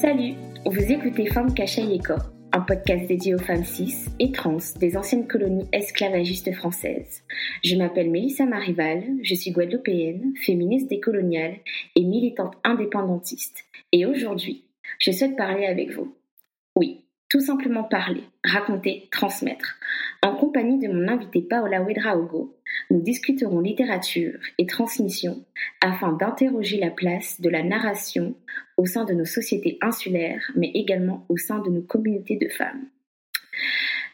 Salut, vous écoutez Femmes Yeko, un podcast dédié aux femmes cis et trans des anciennes colonies esclavagistes françaises. Je m'appelle Mélissa Marival, je suis guadeloupéenne, féministe décoloniale et militante indépendantiste. Et aujourd'hui, je souhaite parler avec vous. Oui, tout simplement parler, raconter, transmettre. En compagnie de mon invité Paola Wedraogo, nous discuterons littérature et transmission afin d'interroger la place de la narration au sein de nos sociétés insulaires, mais également au sein de nos communautés de femmes.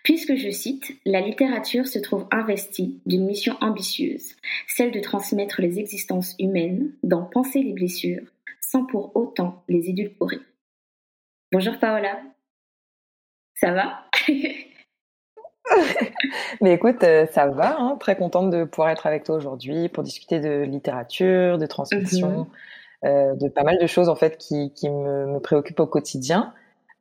Puisque je cite, la littérature se trouve investie d'une mission ambitieuse, celle de transmettre les existences humaines, d'en penser les blessures, sans pour autant les édulcorer. Bonjour Paola. Ça va? Mais écoute, euh, ça va, hein, très contente de pouvoir être avec toi aujourd'hui pour discuter de littérature, de transmission, mhm. euh, de pas mal de choses en fait qui, qui me, me préoccupent au quotidien.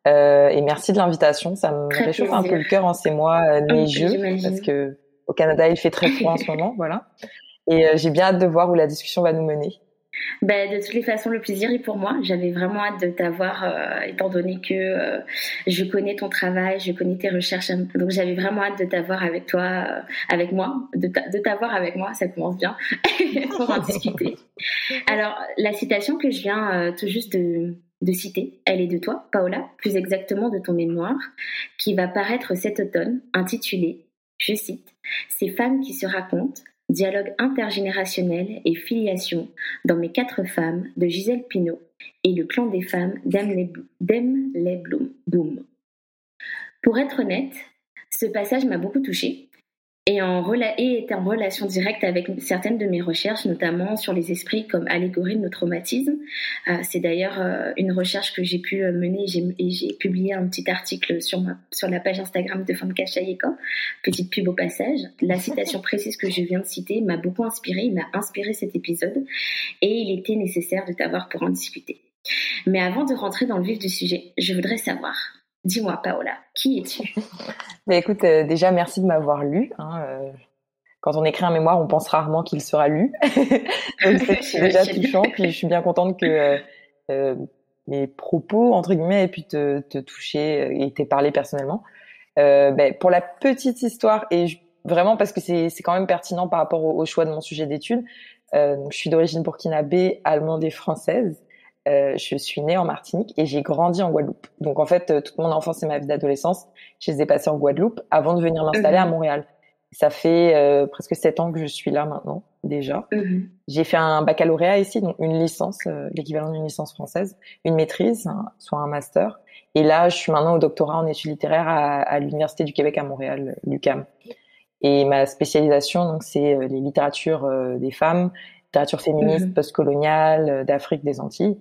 Euh, et merci de l'invitation, ça me réchauffe un peu le cœur en ces mois euh, neigeux parce que au Canada il fait très froid en ce moment, voilà. Et j'ai bien hâte de voir où la discussion va nous mener. Ben, de toutes les façons, le plaisir est pour moi. J'avais vraiment hâte de t'avoir, euh, étant donné que euh, je connais ton travail, je connais tes recherches. Donc, j'avais vraiment hâte de t'avoir avec toi, euh, avec moi, de t'avoir avec moi. Ça commence bien pour en discuter. Alors, la citation que je viens tout juste de, de citer, elle est de toi, Paola, plus exactement de ton mémoire, qui va paraître cet automne, intitulée, je cite, Ces femmes qui se racontent Dialogue intergénérationnel et filiation dans Mes quatre femmes de Gisèle Pinault et Le clan des femmes d'Emle Bloom. Pour être honnête, ce passage m'a beaucoup touchée et, en est en relation directe avec certaines de mes recherches, notamment sur les esprits comme allégorie de nos traumatismes. Euh, c'est d'ailleurs euh, une recherche que j'ai pu euh, mener et j'ai publié un petit article sur, ma, sur la page Instagram de Fanka Chayeka, petite pub au passage. La citation précise que je viens de citer m'a beaucoup inspiré, il m'a inspiré cet épisode et il était nécessaire de t'avoir pour en discuter. Mais avant de rentrer dans le vif du sujet, je voudrais savoir, Dis-moi, Paola, qui es-tu? Mais écoute, euh, déjà, merci de m'avoir lu. Hein, euh, quand on écrit un mémoire, on pense rarement qu'il sera lu. Donc c'est déjà touchant. Puis je suis bien contente que euh, mes propos, entre guillemets, aient pu te, toucher et t'aient parlé personnellement. Ben, pour la petite histoire, et vraiment parce que c'est quand même pertinent par rapport au, choix de mon sujet d'étude, je suis d'origine burkinabé, allemande et française. Euh, je suis née en Martinique et j'ai grandi en Guadeloupe. Donc en fait, euh, toute mon enfance et ma vie d'adolescence, je les ai passées en Guadeloupe avant de venir m'installer à mhm. Montréal. Ça fait euh, presque sept ans que je suis là maintenant déjà. Mhm. J'ai fait un baccalauréat ici, donc une licence, l'équivalent d'une licence française, une maîtrise, soit un master. Et là, je suis maintenant au doctorat en études littéraires à, à l'Université du Québec à Montréal, l'UCAM. Et ma spécialisation, donc, c'est les littératures des femmes, littérature féministe, mhm. postcoloniale, d'Afrique, des Antilles.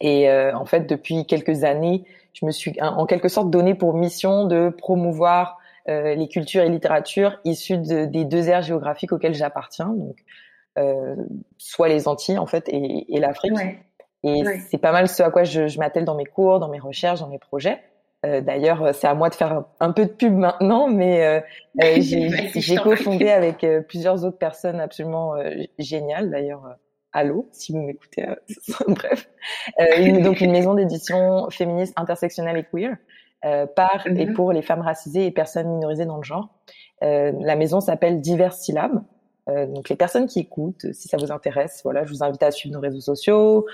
Et euh, en fait, depuis quelques années, je me suis en quelque sorte donné pour mission de promouvoir euh, les cultures et littératures issues des deux aires géographiques auxquelles j'appartiens, donc euh, soit les Antilles en fait et, et l'Afrique. Et c'est pas mal ce à quoi je, je m'attelle dans mes cours, dans mes recherches, dans mes projets. Euh, D'ailleurs, c'est à moi de faire un, peu de pub maintenant, mais euh, j'ai cofondé avec plusieurs autres personnes absolument géniales. D'ailleurs, Allô, si vous m'écoutez, euh, bref. Euh, donc une maison d'édition féministe, intersectionnelle et queer euh, par et mhm. pour les femmes racisées et personnes minorisées dans le genre. Euh, la maison s'appelle Divers Syllabes. Euh, donc les personnes qui écoutent, si ça vous intéresse, voilà, je vous invite à suivre nos réseaux sociaux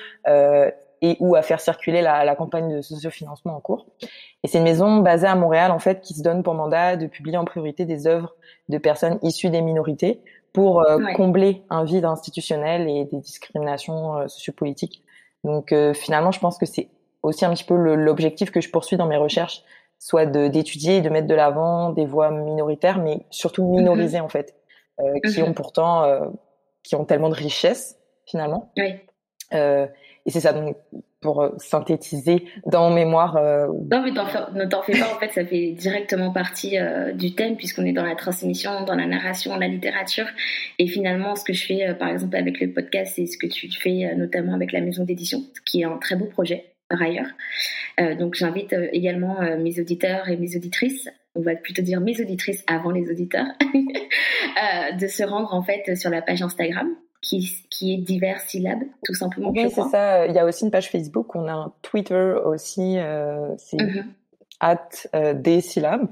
et ou à faire circuler la, la campagne de sociofinancement en cours. Et c'est une maison basée à Montréal en fait qui se donne pour mandat de publier en priorité des œuvres de personnes issues des minorités pour euh, combler un vide institutionnel et des discriminations euh, sociopolitiques. Donc euh, finalement, je pense que c'est aussi un petit peu l'objectif que je poursuis dans mes recherches, soit d'étudier et de mettre de l'avant des voix minoritaires, mais surtout mm-hmm. minorisées en fait, qui mm-hmm. ont pourtant, qui ont tellement de richesse finalement. Oui. et c'est ça. Donc pour euh, synthétiser dans mémoire. Euh, non, mais ne t'en fais pas, en fait, ça fait directement partie euh, du thème, puisqu'on est dans la transmission, dans la narration, la littérature. Et finalement, ce que je fais, par exemple, avec le podcast, c'est ce que tu fais notamment avec la maison d'édition, qui est un très beau projet, par ailleurs. donc, j'invite également mes auditeurs et mes auditrices on va plutôt dire mes auditrices avant les auditeurs, de se rendre en fait sur la page Instagram qui, qui est divers syllabes, tout simplement. Oui, c'est ça. Il y a aussi une page Facebook. On a un Twitter aussi. Euh, c'est at euh, des syllabes.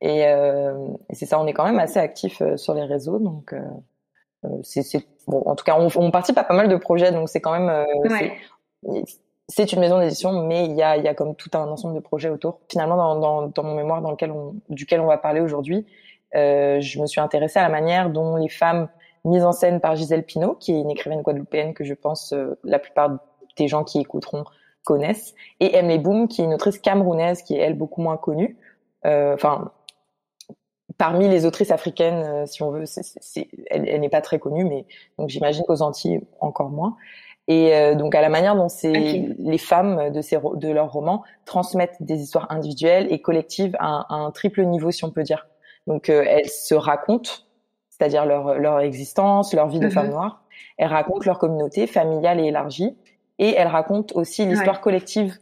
Et, euh, et c'est ça. On est quand même assez actif sur les réseaux. Donc, euh, c'est bon. En tout cas, on, on, participe à pas mal de projets. Donc, c'est quand même. Ouais. C'est une maison d'édition, mais il y a, y a comme tout un ensemble de projets autour. Finalement, dans, dans, dans mon mémoire, dans lequel on, duquel on va parler aujourd'hui, je me suis intéressée à la manière dont les femmes mise en scène par Gisèle Pinault, qui est une écrivaine guadeloupéenne que je pense euh, la plupart des gens qui écouteront connaissent, et Emily Boom, qui est une autrice camerounaise, qui est elle beaucoup moins connue. Euh, enfin, parmi les autrices africaines, euh, si on veut, elle, elle n'est pas très connue, mais donc j'imagine qu'aux Antilles encore moins. Et donc à la manière dont les femmes de, ces, de leurs romans transmettent des histoires individuelles et collectives à un, triple niveau, si on peut dire. Donc elles se racontent c'est-à-dire leur, leur existence, leur vie de femme mhm. noire. Elle raconte leur communauté familiale et élargie, et elle raconte aussi l'histoire collective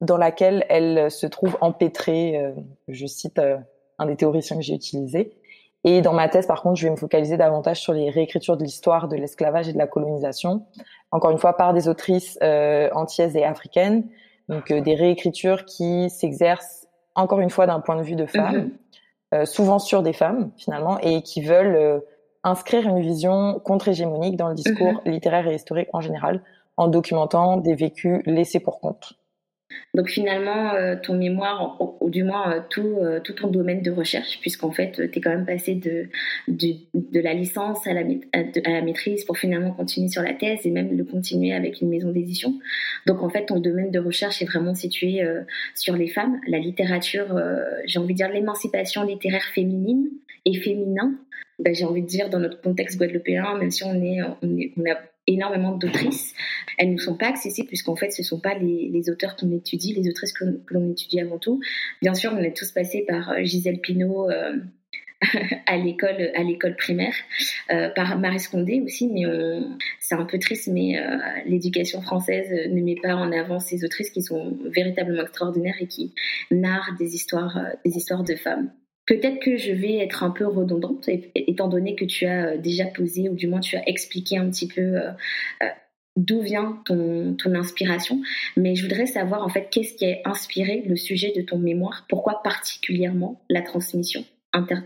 dans laquelle elle se trouve empêtrée. Euh, je cite euh, un des théoriciens que j'ai utilisé. Et dans ma thèse, par contre, je vais me focaliser davantage sur les réécritures de l'histoire de l'esclavage et de la colonisation, encore une fois par des autrices euh, antillaises et africaines, donc euh, des réécritures qui s'exercent encore une fois d'un point de vue de femme, mhm. Euh, souvent sur des femmes finalement, et qui veulent euh, inscrire une vision contre-hégémonique dans le discours mhm. littéraire et historique en général, en documentant des vécus laissés pour compte. Donc finalement, euh, ton mémoire, ou, du moins euh, tout, euh, tout ton domaine de recherche, puisqu'en fait, tu es quand même passé de, de, la licence à la, maîtrise pour finalement continuer sur la thèse et même le continuer avec une maison d'édition. Donc en fait, ton domaine de recherche est vraiment situé sur les femmes, la littérature, j'ai envie de dire l'émancipation littéraire féminine et féminin. Ben, j'ai envie de dire dans notre contexte guadeloupéen, même si on est, on, énormément d'autrices. Elles ne sont pas accessibles puisqu'en fait, ce ne sont pas les, auteurs qu'on étudie, les autrices que, l'on étudie avant tout. Bien sûr, on est tous passés par euh, Gisèle Pinault euh, à l'école à l'école primaire, euh, par Marie Scondé aussi, mais c'est un peu triste, mais l'éducation française ne met pas en avant ces autrices qui sont véritablement extraordinaires et qui narrent des histoires des histoires de femmes. Peut-être que je vais être un peu redondante, étant donné que tu as euh, déjà posé, ou du moins tu as expliqué un petit peu euh, euh, d'où vient ton, ton inspiration, mais je voudrais savoir en fait qu'est-ce qui a inspiré le sujet de ton mémoire, pourquoi particulièrement la transmission inter,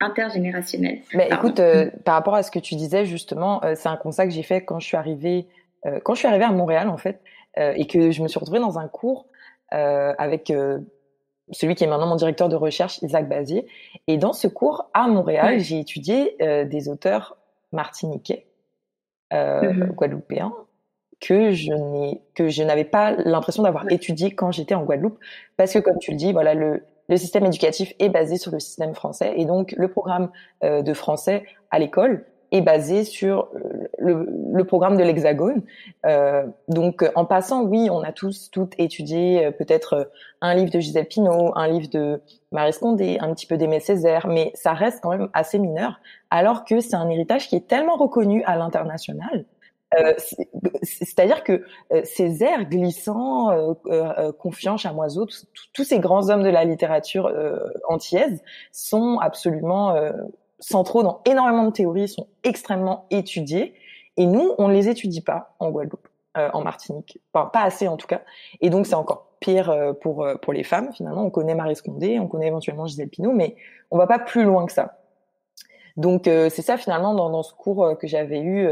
intergénérationnelle? Écoute, par rapport à ce que tu disais justement, c'est un constat que j'ai fait quand je suis arrivée, quand je suis arrivée à Montréal en fait, et que je me suis retrouvée dans un cours avec celui qui est maintenant mon directeur de recherche, Isaac Bazier. Et dans ce cours à Montréal, j'ai étudié euh, des auteurs martiniquais, euh, mhm. guadeloupéens, que je n'ai que je n'avais pas l'impression d'avoir étudié quand j'étais en Guadeloupe, parce que comme tu le dis, voilà le le système éducatif est basé sur le système français et donc le programme euh, de français à l'école est basé sur euh, le, le programme de l'Hexagone. Euh, donc, en passant, oui, on a tous, toutes étudié euh, peut-être euh, un livre de Gisèle Pinault, un livre de Marie Scondé, un petit peu d'Aimé Césaire, mais ça reste quand même assez mineur, alors que c'est un héritage qui est tellement reconnu à l'international. Euh, C'est-à-dire que ces airs glissants, euh, confiants, chamoiseaux, tous ces grands hommes de la littérature antillaise sont absolument centraux dans énormément de théories, sont extrêmement étudiés. Et nous, on ne les étudie pas en Guadeloupe, euh, en Martinique. Enfin, pas assez en tout cas. Et donc, c'est encore pire euh, pour, euh, pour les femmes, finalement. On connaît Marie Scondé, on connaît éventuellement Gisèle Pinot, mais on va pas plus loin que ça. Donc, c'est ça, finalement, dans, dans ce cours que j'avais eu,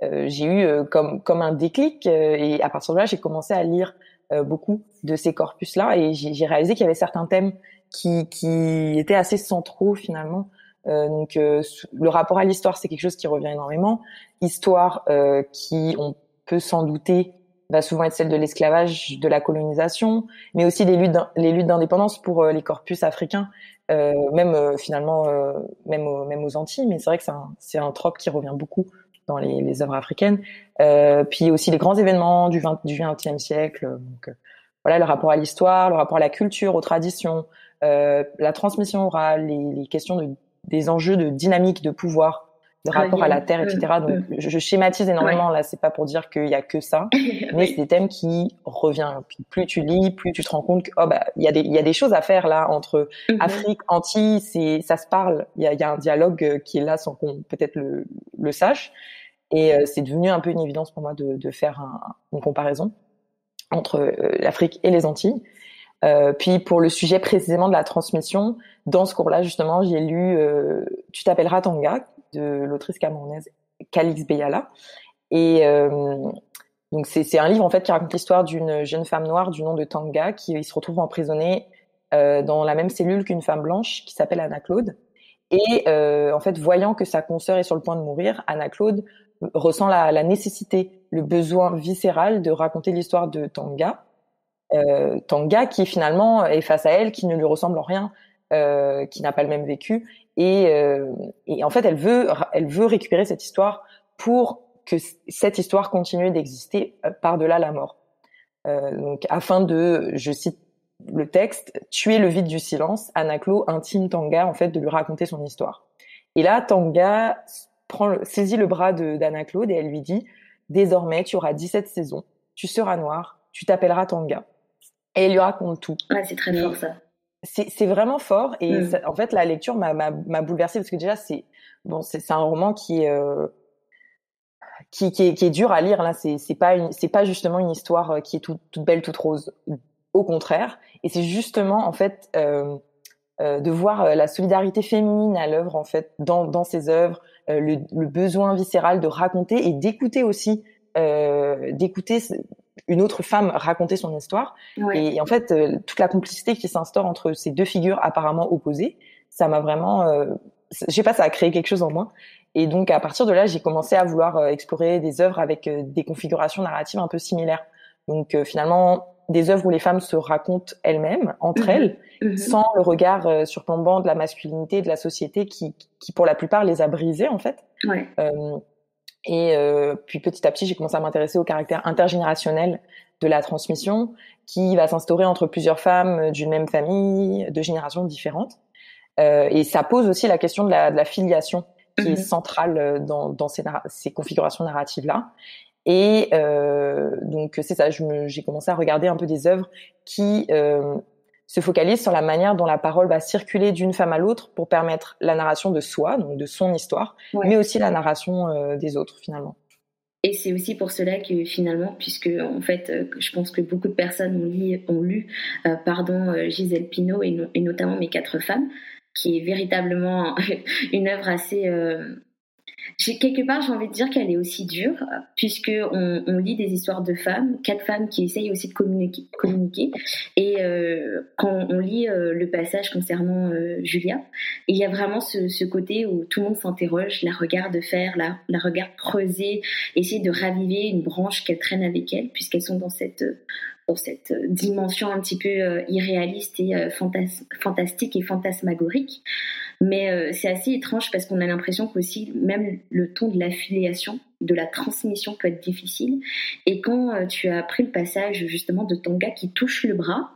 j'ai eu comme, comme un déclic. et à partir de là, j'ai commencé à lire beaucoup de ces corpus-là. Et j'ai réalisé qu'il y avait certains thèmes qui, qui étaient assez centraux, finalement, euh, donc euh, le rapport à l'histoire, c'est quelque chose qui revient énormément. Histoire euh, qui, on peut s'en douter, va souvent être celle de l'esclavage, de la colonisation, mais aussi des luttes, les luttes d'indépendance pour les corpus africains, même finalement, même, aux, même aux Antilles. Mais c'est vrai que c'est un, un trope qui revient beaucoup dans les, les œuvres africaines. puis aussi les grands événements du 20, du 20e siècle. Donc, voilà, le rapport à l'histoire, le rapport à la culture, aux traditions, la transmission orale, les, les questions de des enjeux de dynamique de pouvoir, de rapport à la terre, etc. Donc, mm. je, schématise énormément là. C'est pas pour dire qu'il y a que ça, mais c'est des thèmes qui reviennent. plus tu lis, plus tu te rends compte que oh bah il y a des il y a des choses à faire là entre mm-hmm. Afrique, Antilles, c'est ça se parle. Il y a, y a un dialogue euh, qui est là sans qu'on peut-être le, le sache. Et euh, c'est devenu un peu une évidence pour moi de, de faire un, une comparaison entre euh, l'Afrique et les Antilles. Euh, puis pour le sujet précisément de la transmission, dans ce cours-là justement, j'ai lu euh, Tu t'appelleras Tanga de l'autrice camerounaise Calix Beyala. Et euh, donc c'est un livre en fait qui raconte l'histoire d'une jeune femme noire du nom de Tanga qui se retrouve emprisonnée euh, dans la même cellule qu'une femme blanche qui s'appelle Anna Claude. Et euh, en fait, voyant que sa consoeur est sur le point de mourir, Anna Claude ressent la, la nécessité, le besoin viscéral de raconter l'histoire de Tanga euh, Tanga qui finalement est face à elle, qui ne lui ressemble en rien, euh, qui n'a pas le même vécu, et, euh, et, en fait elle veut, elle veut récupérer cette histoire pour que cette histoire continue d'exister euh, par-delà la mort. Euh, donc afin de, je cite le texte, tuer le vide du silence, Anaklo intime Tanga en fait de lui raconter son histoire. Et là, Tanga prend, saisit le bras d'Anna-Claude et elle lui dit Désormais, tu auras 17 saisons, tu seras noir, tu t'appelleras Tanga et elle lui raconte tout. Ouais, c'est très fort ça. C'est vraiment fort et mm. en fait la lecture m'a bouleversée parce que déjà c'est bon c'est un roman qui est euh, qui, qui, est, qui est dur à lire là c'est c'est pas c'est pas justement une histoire euh, qui est toute, toute belle toute rose au contraire et c'est justement en fait euh, euh, de voir la solidarité féminine à l'œuvre en fait dans dans ses œuvres le, le, besoin viscéral de raconter et d'écouter aussi d'écouter une autre femme raconter son histoire. Et, en fait, euh, toute la complicité qui s'instaure entre ces deux figures apparemment opposées, ça m'a vraiment, euh, je sais pas, ça a créé quelque chose en moi. Et donc à partir de là, j'ai commencé à vouloir euh, explorer des œuvres avec euh, des configurations narratives un peu similaires. Donc finalement, des œuvres où les femmes se racontent elles-mêmes entre mhm. elles, mhm. sans le regard surplombant de la masculinité, de la société qui, qui pour la plupart les a brisées en fait. Ouais. Et euh, puis petit à petit, j'ai commencé à m'intéresser au caractère intergénérationnel de la transmission, qui va s'instaurer entre plusieurs femmes d'une même famille, de générations différentes. Euh, et ça pose aussi la question de la, de la filiation, qui est mhm. centrale dans, dans ces, ces configurations narratives-là. Et euh, donc c'est ça, j'ai commencé à regarder un peu des œuvres qui euh, se focalise sur la manière dont la parole va circuler d'une femme à l'autre pour permettre la narration de soi, donc de son histoire, mais aussi la narration euh, des autres finalement. Et c'est aussi pour cela que finalement, puisque en fait, euh, je pense que beaucoup de personnes ont, lu, ont lu euh, pardon, Gisèle Pinault et, et, notamment Mes quatre femmes, qui est véritablement une œuvre assez quelque part, j'ai envie de dire qu'elle est aussi dure, puisque on, lit des histoires de femmes, quatre femmes qui essayent aussi de communiquer. Et euh, quand on lit euh, le passage concernant euh, Julia, il y a vraiment ce, côté où tout le monde s'interroge, la regarde faire, la, la regarde creuser, essayer de raviver une branche qu'elle traîne avec elle, puisqu'elles sont dans cette dans cette dimension un petit peu irréaliste et fantastique et fantasmagorique. Mais euh, c'est assez étrange parce qu'on a l'impression qu'aussi même le ton de l'affiliation, de la transmission peut être difficile. Et quand euh, tu as pris le passage justement de ton gars qui touche le bras,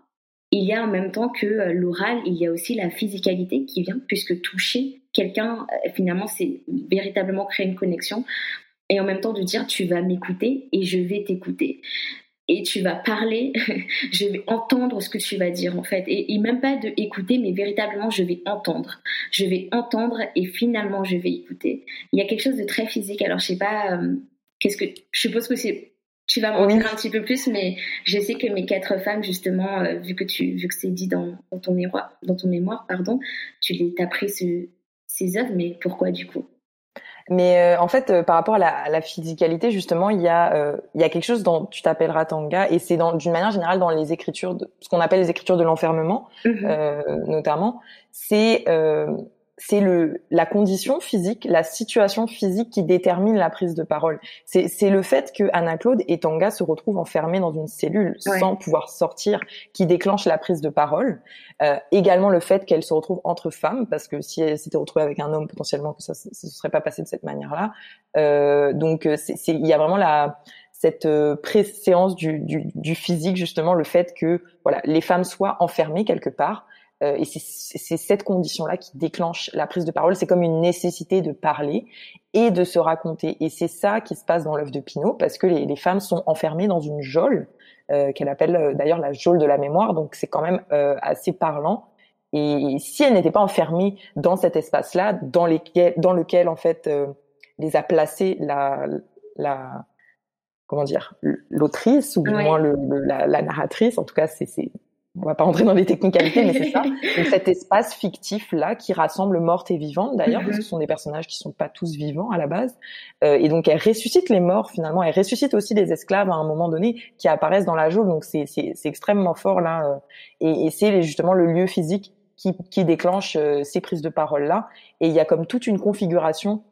il y a en même temps que euh, l'oral, il y a aussi la physicalité qui vient, puisque toucher quelqu'un, finalement, c'est véritablement créer une connexion et en même temps de dire tu vas m'écouter et je vais t'écouter et tu vas parler, je vais entendre ce que tu vas dire en fait. Et, même pas de écouter, mais véritablement je vais entendre. Je vais entendre et finalement je vais écouter. Il y a quelque chose de très physique. Alors je sais pas, euh, qu'est-ce que, je suppose que c'est, tu vas m'en dire un petit peu plus, mais je sais que mes quatre femmes justement, euh, vu que tu, vu que c'est dit dans, ton mémoire, dans ton mémoire, pardon, tu les, t'as pris ces œuvres, mais pourquoi du coup? Mais euh, en fait, euh, par rapport à la, à la, physicalité, justement, il y a euh, il y a quelque chose dont tu t'appelleras Tanga, et c'est d'une manière générale dans les écritures, de, ce qu'on appelle les écritures de l'enfermement, mm-hmm. notamment, c'est c'est le la condition physique, la situation physique qui détermine la prise de parole. C'est c'est le fait que Anna Claude et Tanga se retrouvent enfermés dans une cellule sans pouvoir sortir, qui déclenche la prise de parole. Euh, également le fait qu'elle se retrouve entre femmes, parce que si elle s'était retrouvée avec un homme, potentiellement que ça ne se serait pas passé de cette manière-là. Euh, donc c'est il y a vraiment la cette euh, préséance du, du, du, physique justement le fait que voilà les femmes soient enfermées quelque part et c'est cette condition-là qui déclenche la prise de parole. C'est comme une nécessité de parler et de se raconter. Et c'est ça qui se passe dans l'œuvre de Pinault, parce que les, les, femmes sont enfermées dans une geôle qu'elle appelle d'ailleurs la geôle de la mémoire. Donc c'est quand même assez parlant. Et si elles n'étaient pas enfermées dans cet espace-là, dans, dans lequel en fait les a placées la, la comment dire l'autrice ou du moins le, la, la, narratrice en tout cas c'est on va pas rentrer dans les technicalités mais c'est ça. Donc, cet espace fictif là qui rassemble mortes et vivantes d'ailleurs parce que ce sont des personnages qui sont pas tous vivants à la base. Euh, et donc elle ressuscite les morts finalement. Elle ressuscite aussi les esclaves à un moment donné qui apparaissent dans la geôle donc c'est c'est extrêmement fort là euh, et, et c'est justement le lieu physique qui, qui déclenche euh, ces prises de parole là et il y a comme toute une configuration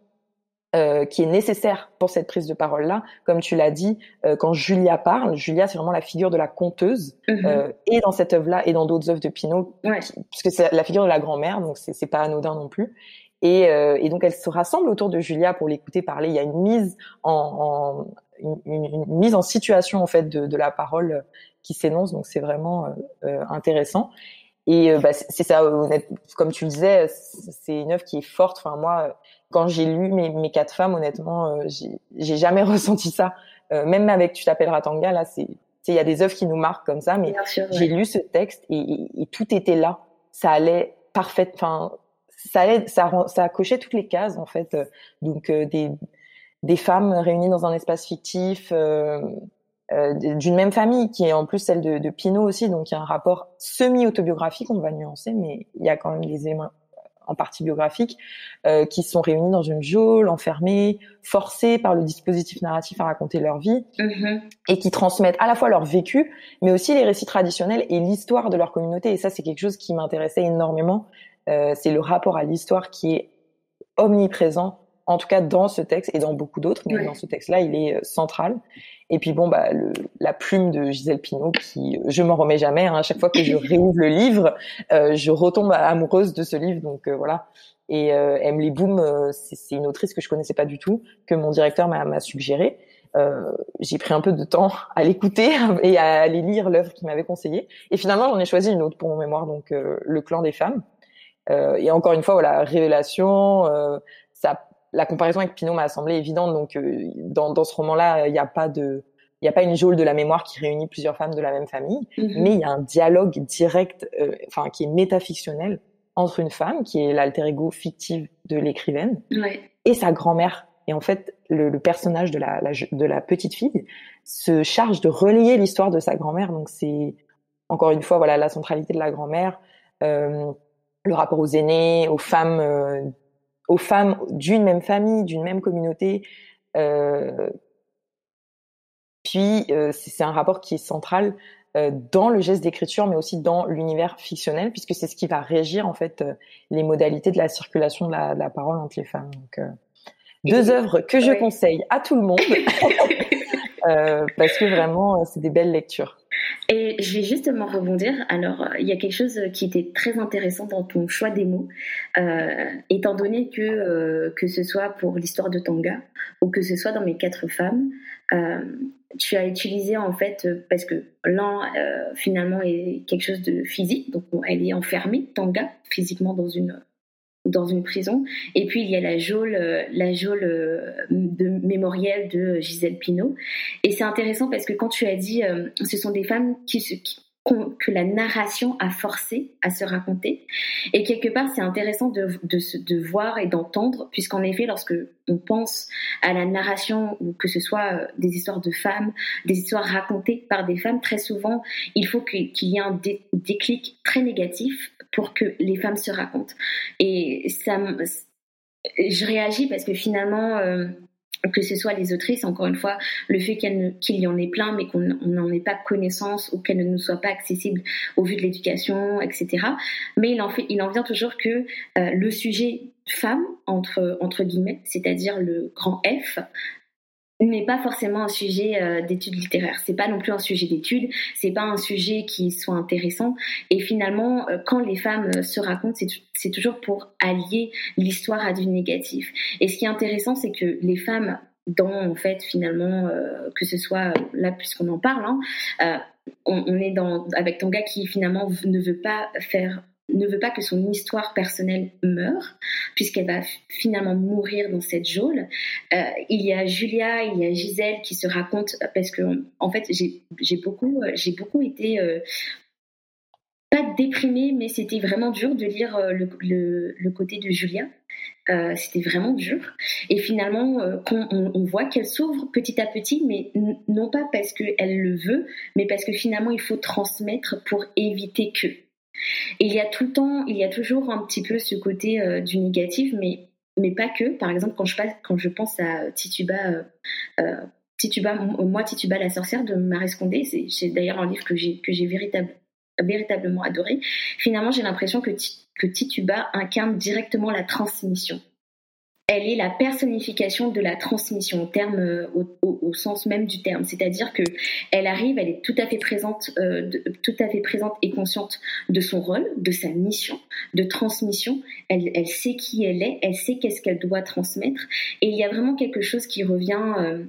euh, qui est nécessaire pour cette prise de parole là. Comme tu l'as dit, euh, quand Julia parle, Julia c'est vraiment la figure de la conteuse mhm. euh, et dans cette œuvre là et dans d'autres œuvres de Pinault, puisque c'est la figure de la grand-mère, donc c'est pas anodin non plus. Et, et, donc elle se rassemble autour de Julia pour l'écouter parler. Il y a une mise en, en une, mise en situation en fait de, de la parole qui s'énonce, donc c'est vraiment intéressant. Et bah, c'est ça, comme tu le disais, c'est une œuvre qui est forte. Enfin moi quand j'ai lu mes, mes quatre femmes, honnêtement, euh, j'ai jamais ressenti ça. Euh, même avec Tu t'appelleras Tanga, là, c'est il y a des œuvres qui nous marquent comme ça, mais j'ai lu ce texte et, et, tout était là. Ça allait parfait. Enfin, ça allait, ça, ça cochait toutes les cases en fait. Donc euh, des des femmes réunies dans un espace fictif. Euh, euh, d'une même famille, qui est en plus celle de, de Pinot aussi, donc il y a un rapport semi-autobiographique, on va nuancer, mais il y a quand même des éléments en partie biographique, euh, qui sont réunis dans une geôle, enfermés, forcés par le dispositif narratif à raconter leur vie, mm-hmm. et qui transmettent à la fois leur vécu, mais aussi les récits traditionnels et l'histoire de leur communauté. Et ça, c'est quelque chose qui m'intéressait énormément. Euh, c'est le rapport à l'histoire qui est omniprésent en tout cas dans ce texte et dans beaucoup d'autres, mais dans ce texte-là, il est euh, central. Et puis bon, bah, le, la plume de Gisèle Pinault, qui euh, je m'en remets jamais. Hein, à chaque fois que je réouvre le livre, euh, je retombe amoureuse de ce livre. Donc voilà. Et euh, Emily Boom, c'est une autrice que je connaissais pas du tout, que mon directeur m'a suggéré. Euh, j'ai pris un peu de temps à l'écouter et à aller lire l'œuvre qu'il m'avait conseillée. Et finalement, j'en ai choisi une autre pour mon mémoire, donc Le clan des femmes. Euh, et encore une fois, voilà, révélation, ça la comparaison avec Pinot m'a semblé évidente. Donc, euh, dans, dans ce roman-là, il n'y a pas de, il n'y a pas une geôle de la mémoire qui réunit plusieurs femmes de la même famille, mhm. mais il y a un dialogue direct, euh, enfin qui est métafictionnel entre une femme qui est l'alter ego fictive de l'écrivaine et sa grand-mère. Et en fait, le, le personnage de la, la, de la petite fille se charge de relier l'histoire de sa grand-mère. Donc c'est encore une fois voilà la centralité de la grand-mère, euh, le rapport aux aînés, aux femmes euh, aux femmes d'une même famille, d'une même communauté. Euh, puis euh, c'est un rapport qui est central euh, dans le geste d'écriture, mais aussi dans l'univers fictionnel, puisque c'est ce qui va régir en fait les modalités de la circulation de la, de la parole entre les femmes. Donc, deux œuvres que je conseille à tout le monde, parce que vraiment c'est des belles lectures. Et je vais justement rebondir. Alors, euh, il y a quelque chose qui était très intéressant dans ton choix des mots, euh, étant donné que euh, que ce soit pour l'histoire de Tanga ou que ce soit dans mes quatre femmes, euh, tu as utilisé en fait parce que l'un finalement est quelque chose de physique, donc elle est enfermée Tanga physiquement dans une dans une prison. Et puis il y a la geôle, euh, la geôle euh, de mémorielle de Gisèle Pinault. Et c'est intéressant parce que quand tu as dit, euh, ce sont des femmes qui, qui que la narration a forcé à se raconter. Et quelque part, c'est intéressant de, de, voir et d'entendre, puisqu'en effet, lorsque on pense à la narration, ou que ce soit euh, des histoires de femmes, des histoires racontées par des femmes, très souvent, il faut qu'il y ait un déclic très négatif pour que les femmes se racontent. Et ça, je réagis parce que finalement, euh, que ce soit les autrices, encore une fois, le fait qu'il y en ait plein, mais qu'on n'en ait pas connaissance ou qu'elles ne nous soient pas accessibles au vu de l'éducation, etc. Mais il en, fait, il en vient toujours que euh, le sujet femme, entre, entre guillemets, c'est-à-dire le grand F, n'est pas forcément un sujet euh, d'études littéraires. C'est pas non plus un sujet d'études. C'est pas un sujet qui soit intéressant. Et finalement, euh, quand les femmes euh, se racontent, c'est toujours pour allier l'histoire à du négatif. Et ce qui est intéressant, c'est que les femmes dans en fait finalement que ce soit là puisqu'on en parle, hein, on, on, est dans avec Tanga qui finalement ne veut pas faire ne veut pas que son histoire personnelle meure, puisqu'elle va finalement mourir dans cette geôle. Euh, il y a Julia, il y a Gisèle qui se racontent, parce que en fait, j'ai beaucoup, j'ai beaucoup été pas déprimée, mais c'était vraiment dur de lire le, le, côté de Julia. Euh, c'était vraiment dur. Et finalement, euh, on, voit qu'elle s'ouvre petit à petit, mais non pas parce qu'elle le veut, mais parce que finalement, il faut transmettre pour éviter que. Il y a tout le temps, il y a toujours un petit peu ce côté euh, du négatif, mais, pas que. Par exemple, quand je, pense à Tituba, Tituba, moi Tituba la sorcière de Marie Scondé, c'est d'ailleurs un livre que j'ai véritable, véritablement adoré. Finalement, j'ai l'impression que Tituba incarne directement la transmission. Elle est la personnification de la transmission au terme, euh, au, sens même du terme. C'est-à-dire que elle arrive, elle est tout à fait présente, euh, tout à fait présente et consciente de son rôle, de sa mission de transmission. Elle, sait qui elle est, elle sait qu'est-ce qu'elle doit transmettre. Et il y a vraiment quelque chose qui revient. Euh,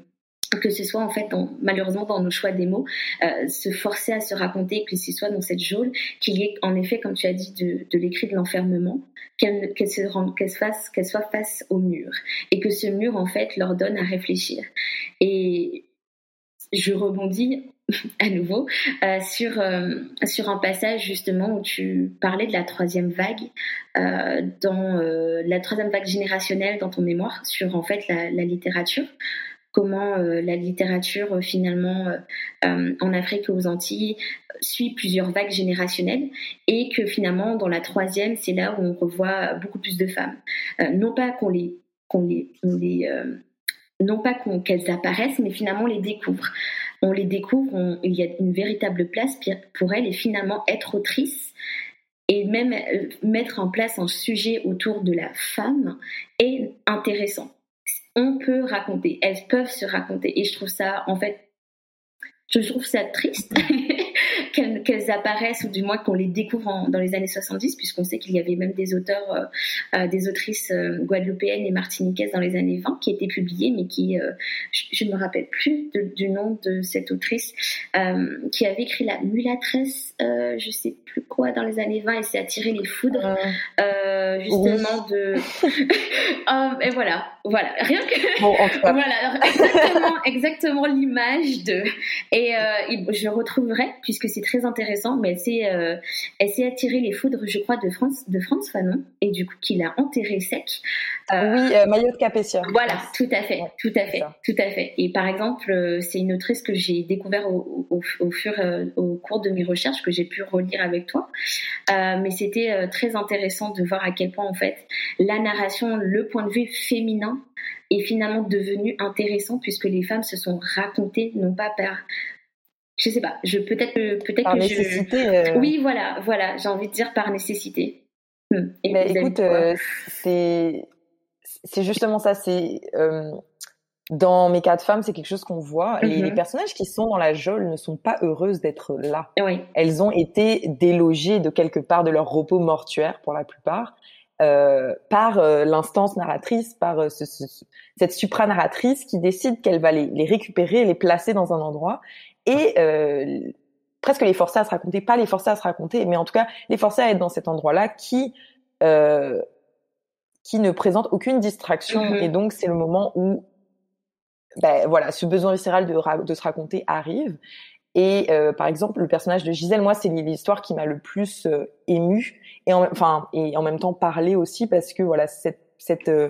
que ce soit en fait malheureusement dans nos choix des mots, euh, se forcer à se raconter, que ce soit dans cette geôle, qu'il y ait en effet, comme tu as dit, de, l'écrit de l'enfermement, qu'elle se rende, qu'elle fasse, qu'elle soit face au mur, et que ce mur en fait leur donne à réfléchir. Et je rebondis à nouveau euh, sur euh, sur un passage justement où tu parlais de la troisième vague dans la troisième vague générationnelle dans ton mémoire sur en fait la littérature comment euh, la littérature euh, finalement euh, en Afrique et aux Antilles suit plusieurs vagues générationnelles et que finalement dans la troisième c'est là où on revoit beaucoup plus de femmes. non pas qu'on les qu'on non pas qu'elles apparaissent mais finalement on les découvre. On les découvre, il y a une véritable place pour elles et finalement être autrice et même mettre en place un sujet autour de la femme est intéressant on peut raconter, elles peuvent se raconter. Et je trouve ça, en fait, je trouve ça triste qu'elles apparaissent ou du moins qu'on les découvre dans les années 70 puisqu'on sait qu'il y avait même des auteurs, euh, euh, des autrices euh, guadeloupéennes et martiniquaises dans les années 20 qui étaient publiées mais qui, je ne me rappelle plus du nom de cette autrice qui avait écrit La mulatresse, je sais plus quoi, dans les années 20 et s'est attiré les foudres justement de... et voilà, voilà, rien que... Bon, voilà, exactement, exactement l'image de... Et je retrouverai, puisque c'est très intéressant, mais elle s'est, euh, elle s'est attirée les foudres, je crois, de France, de France Fanon, et du coup, qui l'a enterré sec. Euh, oui, euh, Maillot de Capétia. Voilà, tout à fait, tout à fait, tout à fait. Et par exemple, c'est une autrice que j'ai découvert au, au, au fur, au cours de mes recherches, que j'ai pu relire avec toi. mais c'était très intéressant de voir à quel point, en fait, la narration, le point de vue féminin est finalement devenu intéressant puisque les femmes se sont racontées non pas par je sais pas, je peut-être peut-être par nécessité. Oui, voilà, voilà, j'ai envie de dire par nécessité. Hmm. Et écoute, c'est c'est justement ça. C'est euh, dans mes cas de femmes, c'est quelque chose qu'on voit. les, mhm. personnages qui sont dans la geôle ne sont pas heureuses d'être là. Oui. Elles ont été délogées de quelque part de leur repos mortuaire pour la plupart. Euh, par euh, l'instance narratrice, par euh, ce, ce, cette supranarratrice qui décide qu'elle va les, les, récupérer, les placer dans un endroit et euh, presque les forcer à se raconter, pas les forcer à se raconter, mais en tout cas les forcer à être dans cet endroit-là qui euh, qui ne présente aucune distraction. Mm-hmm. Et donc, c'est le moment où, ben, voilà, ce besoin viscéral de, de se raconter arrive. Et euh, par exemple, le personnage de Gisèle, moi, c'est l'histoire qui m'a le plus euh, ému et en, enfin et en même temps parlé aussi parce que voilà, cette, cette euh,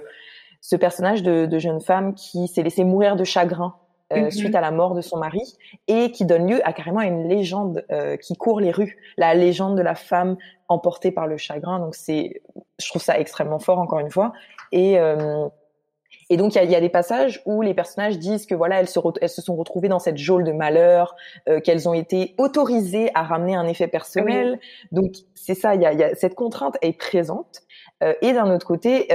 ce personnage de, de, jeune femme qui s'est laissé mourir de chagrin euh, mm-hmm. suite à la mort de son mari et qui donne lieu à carrément une légende euh, qui court les rues, la légende de la femme emportée par le chagrin. Donc c'est, je trouve ça extrêmement fort encore une fois. Et euh, et donc il y a, y a, des passages où les personnages disent que voilà elles se, elles se sont retrouvées dans cette geôle de malheur, qu'elles ont été autorisées à ramener un effet personnel. Donc c'est ça, il y a, y a, cette contrainte est présente. et d'un autre côté,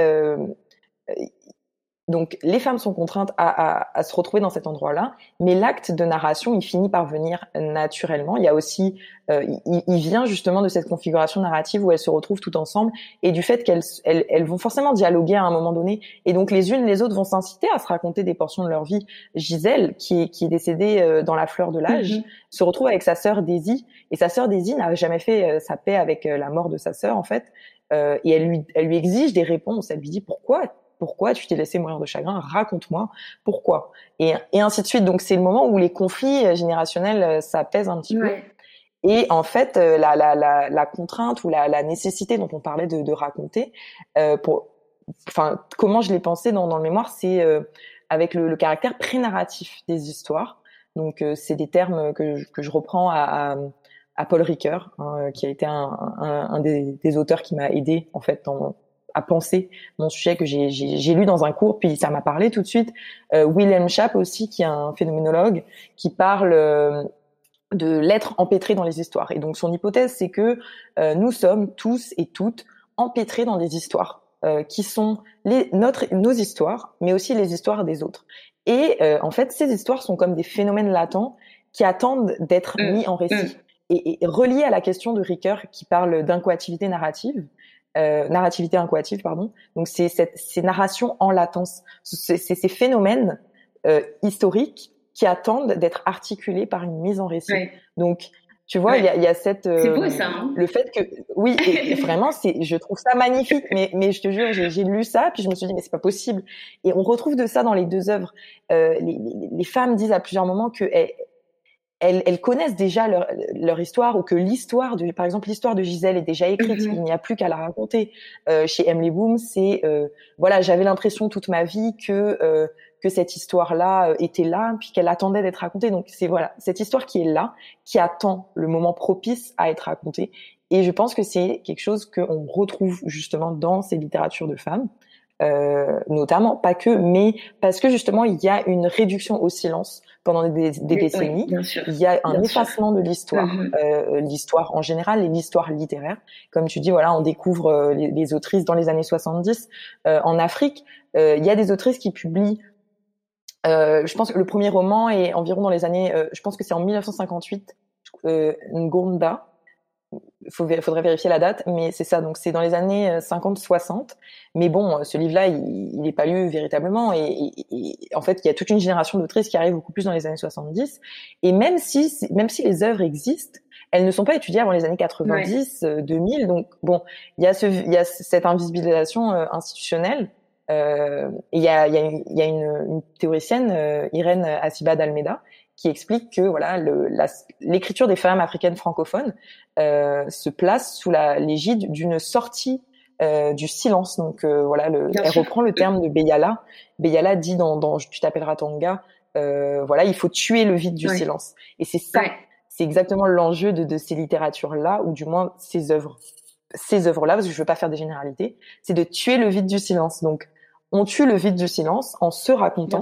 donc les femmes sont contraintes à, se retrouver dans cet endroit-là, mais l'acte de narration, il finit par venir naturellement. Il y a aussi, euh, il, vient justement de cette configuration narrative où elles se retrouvent toutes ensemble et du fait qu'elles elles, vont forcément dialoguer à un moment donné. Et donc les unes les autres vont s'inciter à se raconter des portions de leur vie. Gisèle, qui est, qui est décédée euh, dans la fleur de l'âge, mm-hmm. se retrouve avec sa sœur Daisy et sa sœur Daisy n'a jamais fait euh, sa paix avec la mort de sa sœur en fait. et elle lui, elle lui exige des réponses. Elle lui dit pourquoi pourquoi tu t'es laissé mourir de chagrin Raconte-moi pourquoi. Et, et ainsi de suite. Donc c'est le moment où les conflits euh, générationnels euh, s'apaisent un petit peu. Et en fait, euh, la, la, la, la contrainte ou la, la, nécessité dont on parlait de, de raconter, euh, pour, enfin, comment je l'ai pensé dans, dans le mémoire, c'est euh, avec le, le caractère pré-narratif des histoires. Donc, euh, c'est des termes que je, que je reprends à, à, à Paul Ricoeur, hein, qui a été un, un, un des, des, auteurs qui m'a aidé en fait dans, à penser mon sujet que j'ai lu dans un cours, puis ça m'a parlé tout de suite. Euh, William Schaap aussi, qui est un phénoménologue, qui parle euh, de l'être empêtré dans les histoires. Et donc son hypothèse, c'est que euh, nous sommes tous et toutes empêtrés dans des histoires euh, qui sont les, notre, nos histoires, mais aussi les histoires des autres. Et en fait, ces histoires sont comme des phénomènes latents qui attendent d'être mmh. mis en récit. Mmh. Et, et relié à la question de Ricoeur qui parle d'incoativité narrative, euh, narrativité incoative, pardon. Donc c'est ces narrations en latence, c'est ces phénomènes euh, historiques qui attendent d'être articulés par une mise en récit. Donc tu vois, il y, a, y, a, cette c'est beau euh, ça. Hein le fait que oui, et, vraiment, c'est je trouve ça magnifique. Mais mais je te jure, j'ai lu ça puis je me suis dit mais c'est pas possible. Et on retrouve de ça dans les deux œuvres. Euh, les, les, femmes disent à plusieurs moments que elles, elles, connaissent déjà leur, leur, histoire ou que l'histoire de, par exemple, l'histoire de Gisèle est déjà écrite. Mm-hmm. Il n'y a plus qu'à la raconter. Euh, chez Emily Boom, c'est euh, voilà, j'avais l'impression toute ma vie que euh, que cette histoire-là euh, était là, puis qu'elle attendait d'être racontée. Donc c'est voilà, cette histoire qui est là, qui attend le moment propice à être racontée. Et je pense que c'est quelque chose qu'on retrouve justement dans ces littératures de femmes. Euh, notamment, pas que, mais parce que justement il y a une réduction au silence pendant des, des décennies. il y a un effacement de l'histoire, mm-hmm. euh, l'histoire en général et l'histoire littéraire. Comme tu dis, voilà, on découvre euh, les, les, autrices dans les années 70 euh, en Afrique. Euh, il y a des autrices qui publient. je pense que le premier roman est environ dans les années. je pense que c'est en 1958. Ngonda, il faudrait vérifier la date, mais c'est ça. Donc c'est dans les années 50-60. Euh, mais bon, euh, ce livre-là, il n'est pas lu véritablement. Et, en fait, il y a toute une génération d'autrices qui arrivent beaucoup plus dans les années 70. Et même si, même si les œuvres existent, elles ne sont pas étudiées avant les années 90, 2000. Euh, Donc bon, il y a ce, il y a cette invisibilisation institutionnelle. Euh, et il y a, il y a, une, il y a une, une théoricienne, Irène Asiba d'Almeida, qui explique que voilà l'écriture des femmes africaines francophones euh, se place sous la l'égide d'une sortie euh, du silence. Donc euh, voilà, le, elle reprend le terme de Beyala. Beyala dit dans, dans Tu t'appelleras Tonga, euh, voilà, il faut tuer le vide du silence. Et c'est ça, c'est exactement l'enjeu de, de ces littératures là, ou du moins ces œuvres, ces œuvres là, parce que je veux pas faire des généralités, c'est de tuer le vide du silence. Donc on tue le vide du silence en se racontant.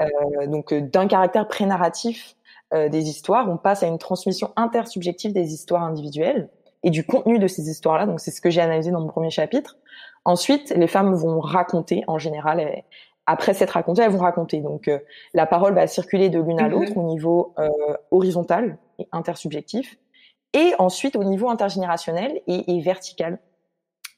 Euh, donc euh, d'un caractère pré-narratif euh, des histoires, on passe à une transmission intersubjective des histoires individuelles et du contenu de ces histoires-là. Donc c'est ce que j'ai analysé dans mon premier chapitre. Ensuite, les femmes vont raconter en général. après s'être racontées, elles vont raconter. Donc la parole va circuler de l'une à l'autre mhm. au niveau horizontal et intersubjectif, et ensuite au niveau intergénérationnel et, et vertical.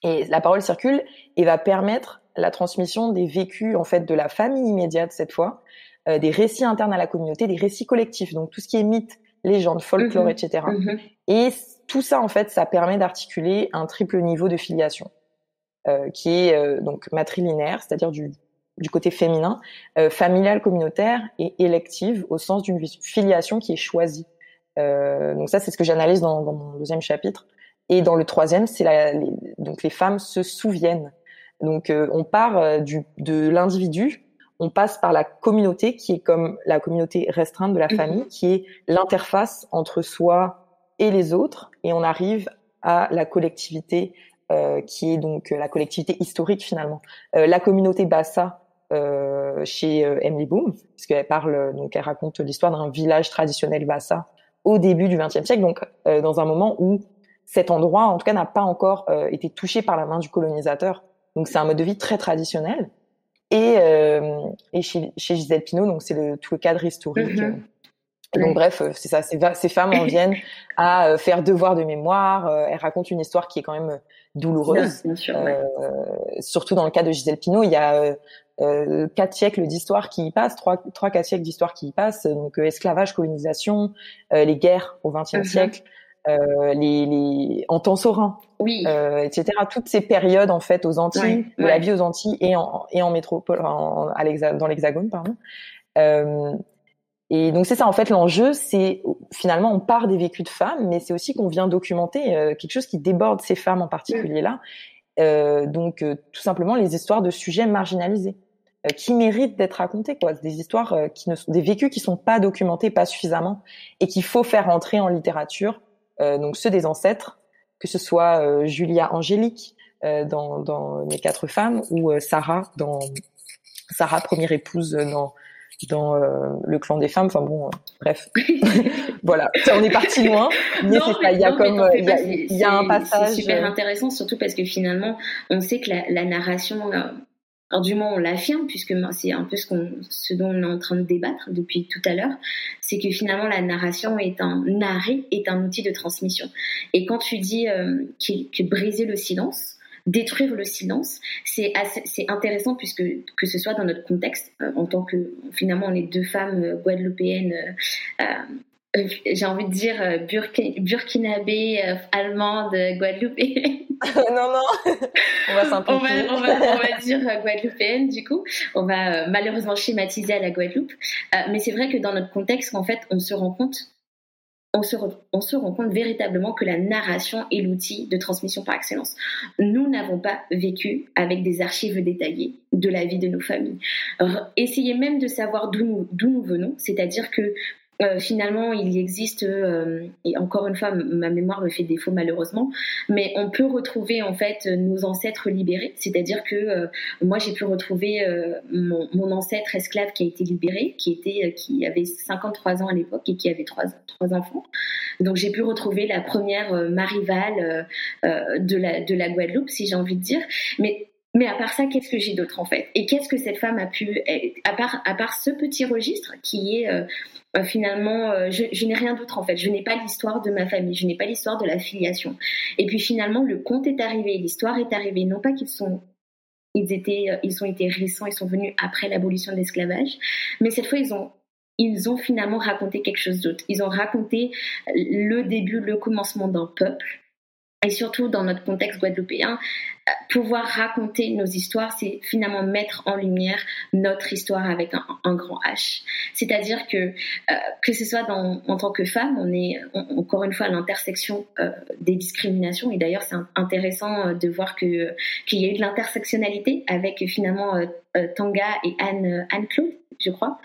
Et la parole circule et va permettre la transmission des vécus en fait de la famille immédiate cette fois, euh, des récits internes à la communauté, des récits collectifs, donc tout ce qui est mythe, légende, folklore, mhm. etc. Mhm. Et tout ça en fait, ça permet d'articuler un triple niveau de filiation, euh, qui est euh, donc matrilinéaire, c'est-à-dire du, du côté féminin, familial, communautaire et élective au sens d'une filiation qui est choisie. donc ça, c'est ce que j'analyse dans, dans, mon deuxième chapitre. Et dans le troisième, c'est la, les, donc les femmes se souviennent donc euh, on part euh, du, de l'individu, on passe par la communauté qui est comme la communauté restreinte de la mhm. famille, qui est l'interface entre soi et les autres, et on arrive à la collectivité euh, qui est donc la collectivité historique finalement. Euh, la communauté Bassa euh, chez Emily Boom, puisqu'elle parle donc elle raconte l'histoire d'un village traditionnel Bassa au début du XXe siècle, donc dans un moment où cet endroit en tout cas n'a pas encore été touché par la main du colonisateur donc c'est un mode de vie très traditionnel. et, et chez, chez, Gisèle Pinault, donc c'est le, tout le cadre historique. Mm-hmm. Donc bref, c'est ça, ces, femmes en viennent à faire devoir de mémoire. elles racontent une histoire qui est quand même douloureuse. Bien, sûr, euh, surtout dans le cas de Gisèle Pinault, il y a euh, quatre siècles d'histoire qui y passent, trois, trois, quatre siècles d'histoire qui y passent. Donc esclavage, colonisation, les guerres au XXe mm siècle, euh, les, les en temps serein, oui. euh, etc. Toutes ces périodes en fait aux Antilles, de la vie aux Antilles et en, et en métropole, en, à dans l'Hexagone, pardon. Euh, et donc c'est ça en fait l'enjeu, c'est finalement on part des vécus de femmes, mais c'est aussi qu'on vient documenter euh, quelque chose qui déborde ces femmes en particulier là. Euh, donc euh, tout simplement les histoires de sujets marginalisés qui méritent d'être racontées quoi, des histoires qui ne sont des vécus qui sont pas documentés pas suffisamment et qu'il faut faire entrer en littérature donc ceux des ancêtres, que ce soit euh, Julia Angélique euh, dans, dans Mes quatre femmes ou Sarah dans Sarah première épouse dans dans le clan des femmes. Enfin bon, bref, voilà, on est parti loin, mais pas. Il y a comme, il y a, un passage. C'est super intéressant, surtout parce que finalement, on sait que la, la narration alors du moins on l'affirme puisque c'est un peu ce, qu'on, ce dont on est en train de débattre depuis tout à l'heure, c'est que finalement la narration est un narré est un outil de transmission. Et quand tu dis euh, que, briser le silence, détruire le silence, c'est c'est intéressant puisque que ce soit dans notre contexte euh, en tant que finalement on est deux femmes euh, guadeloupéennes euh, euh, j'ai envie de dire euh, burkinabé, euh, allemande, guadeloupéenne. non, non, on va simplifier. On va, on va, dire guadeloupéenne, du coup. On va malheureusement schématiser à la Guadeloupe. mais c'est vrai que dans notre contexte, en fait, on se rend compte on se, on se, rend compte véritablement que la narration est l'outil de transmission par excellence. Nous n'avons pas vécu avec des archives détaillées de la vie de nos familles. essayez même de savoir d'où nous, nous venons, c'est-à-dire que euh, finalement, il existe, euh, et encore une fois, ma mémoire me fait défaut malheureusement, mais on peut retrouver en fait nos ancêtres libérés, c'est-à-dire que euh, moi j'ai pu retrouver mon, mon, ancêtre esclave qui a été libéré, qui était, qui avait 53 ans à l'époque et qui avait trois, trois enfants. Donc j'ai pu retrouver la première Marival de la de la Guadeloupe, si j'ai envie de dire, mais mais à part ça, qu'est-ce que j'ai d'autre en fait? Et qu'est-ce que cette femme a pu, à part, à part ce petit registre qui est euh, finalement, euh, je, n'ai rien d'autre en fait. Je n'ai pas l'histoire de ma famille, je n'ai pas l'histoire de la filiation. Et puis finalement, le conte est arrivé, l'histoire est arrivée. Non pas qu'ils sont ils étaient, euh, ils ont été récents, ils sont venus après l'abolition de l'esclavage, mais cette fois ils ont ils ont finalement raconté quelque chose d'autre. Ils ont raconté le début, le commencement d'un peuple, et surtout dans notre contexte guadeloupéen, euh, pouvoir raconter nos histoires, c'est finalement mettre en lumière notre histoire avec un, grand H. C'est-à-dire que euh, que ce soit en tant que femme, on est encore une fois à l'intersection euh, des discriminations. Et d'ailleurs, c'est intéressant de voir qu'il y a eu de l'intersectionnalité avec finalement Tanga et Anne Anne Claude, je crois.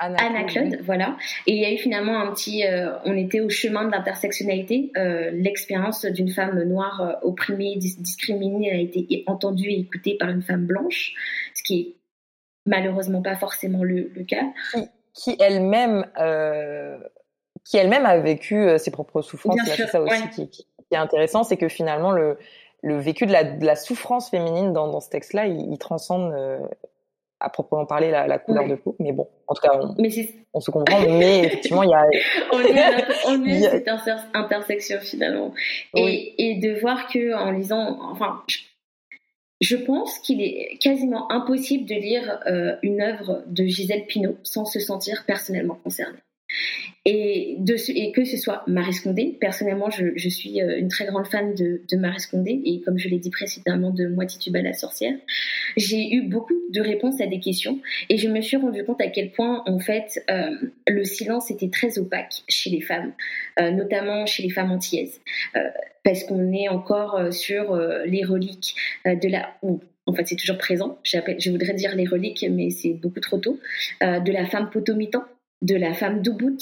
Anna, Claude, voilà. Et il y a eu finalement un petit, euh, on était au chemin de l'intersectionnalité. Euh, l'expérience d'une femme noire euh, opprimée, discriminée a été entendue et écoutée par une femme blanche, ce qui est malheureusement pas forcément le, cas. Qui, elle-même, qui elle-même a vécu ses propres souffrances. C'est ça aussi qui, est intéressant, c'est que finalement le, le vécu de la, de la souffrance féminine dans, dans ce texte-là, il, il transcende à proprement parler la, la couleur de peau. Mais bon, en tout cas, on, on se comprend. mais effectivement, il y a. on est, on est cette intersection finalement. Et, et, de voir que en lisant, enfin, je, pense qu'il est quasiment impossible de lire euh, une œuvre de Gisèle Pinault sans se sentir personnellement concerné. Et, que ce soit Marie Scondé, personnellement, je, suis euh, une très grande fan de, Marie Scondé et comme je l'ai dit précédemment de Moi Tituba la sorcière, j'ai eu beaucoup de réponses à des questions et je me suis rendu compte à quel point en fait euh, le silence était très opaque chez les femmes, euh, notamment chez les femmes antillaises, parce qu'on est encore sur les reliques de la en fait c'est toujours présent. Je voudrais dire les reliques, mais c'est beaucoup trop tôt. de la femme potomitan, de la femme d'Ubud,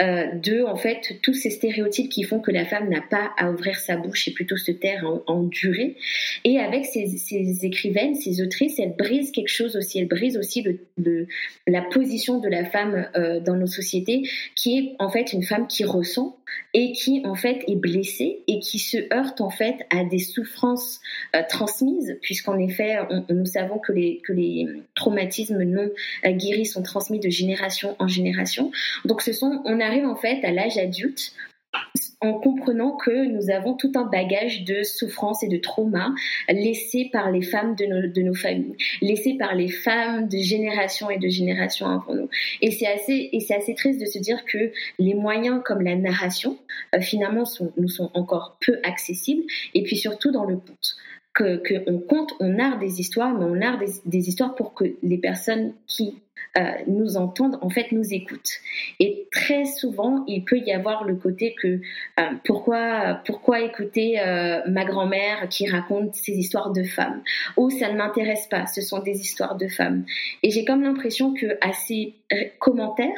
de en fait tous ces stéréotypes qui font que la femme n'a pas à ouvrir sa bouche et plutôt se taire en, durée. Et avec ces, ces, écrivaines, ces autrices, elles brisent quelque chose aussi. Elles brisent aussi le, la position de la femme euh, dans nos sociétés, qui est en fait une femme qui ressent et qui en fait est blessée et qui se heurte en fait à des souffrances euh, transmises, puisqu'en effet, nous savons que les, que les traumatismes non guéris sont transmis de génération en génération. Donc ce sont, on arrive en fait à l'âge adulte en comprenant que nous avons tout un bagage de souffrance et de trauma laissé par les femmes de nos, de nos familles, laissé par les femmes de génération et de génération avant nous. Et c'est assez, assez triste de se dire que les moyens comme la narration, euh, finalement, sont, nous sont encore peu accessibles, et puis surtout dans le conte que, que on compte, on narre des histoires, mais on narre des, des histoires pour que les personnes qui nous entendent, en fait, nous écoutent. Et très souvent, il peut y avoir le côté que euh, pourquoi, pourquoi écouter euh, ma grand-mère qui raconte ces histoires de femmes? Ou ça ne m'intéresse pas, ce sont des histoires de femmes. Et j'ai comme l'impression que à ces commentaires,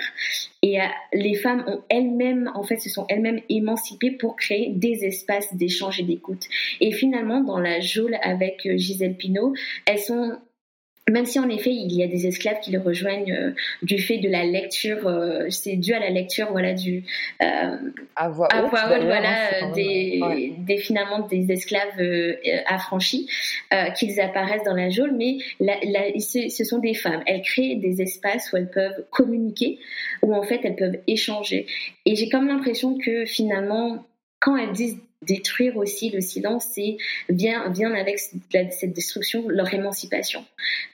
et les femmes ont elles-mêmes, en fait, se sont elles-mêmes émancipées pour créer des espaces d'échange et d'écoute. Et finalement, dans la geôle avec Gisèle Pinault, elles sont même si en effet il y a des esclaves qui le rejoignent euh, du fait de la lecture, euh, c'est dû à la lecture voilà du euh, à voix haute, voilà des, des, finalement des esclaves affranchis qu'ils apparaissent dans la geôle, mais la, ce sont des femmes. Elles créent des espaces où elles peuvent communiquer, où en fait elles peuvent échanger. Et j'ai comme l'impression que finalement quand elles disent détruire aussi le silence, c'est vient, vient avec cette destruction leur émancipation.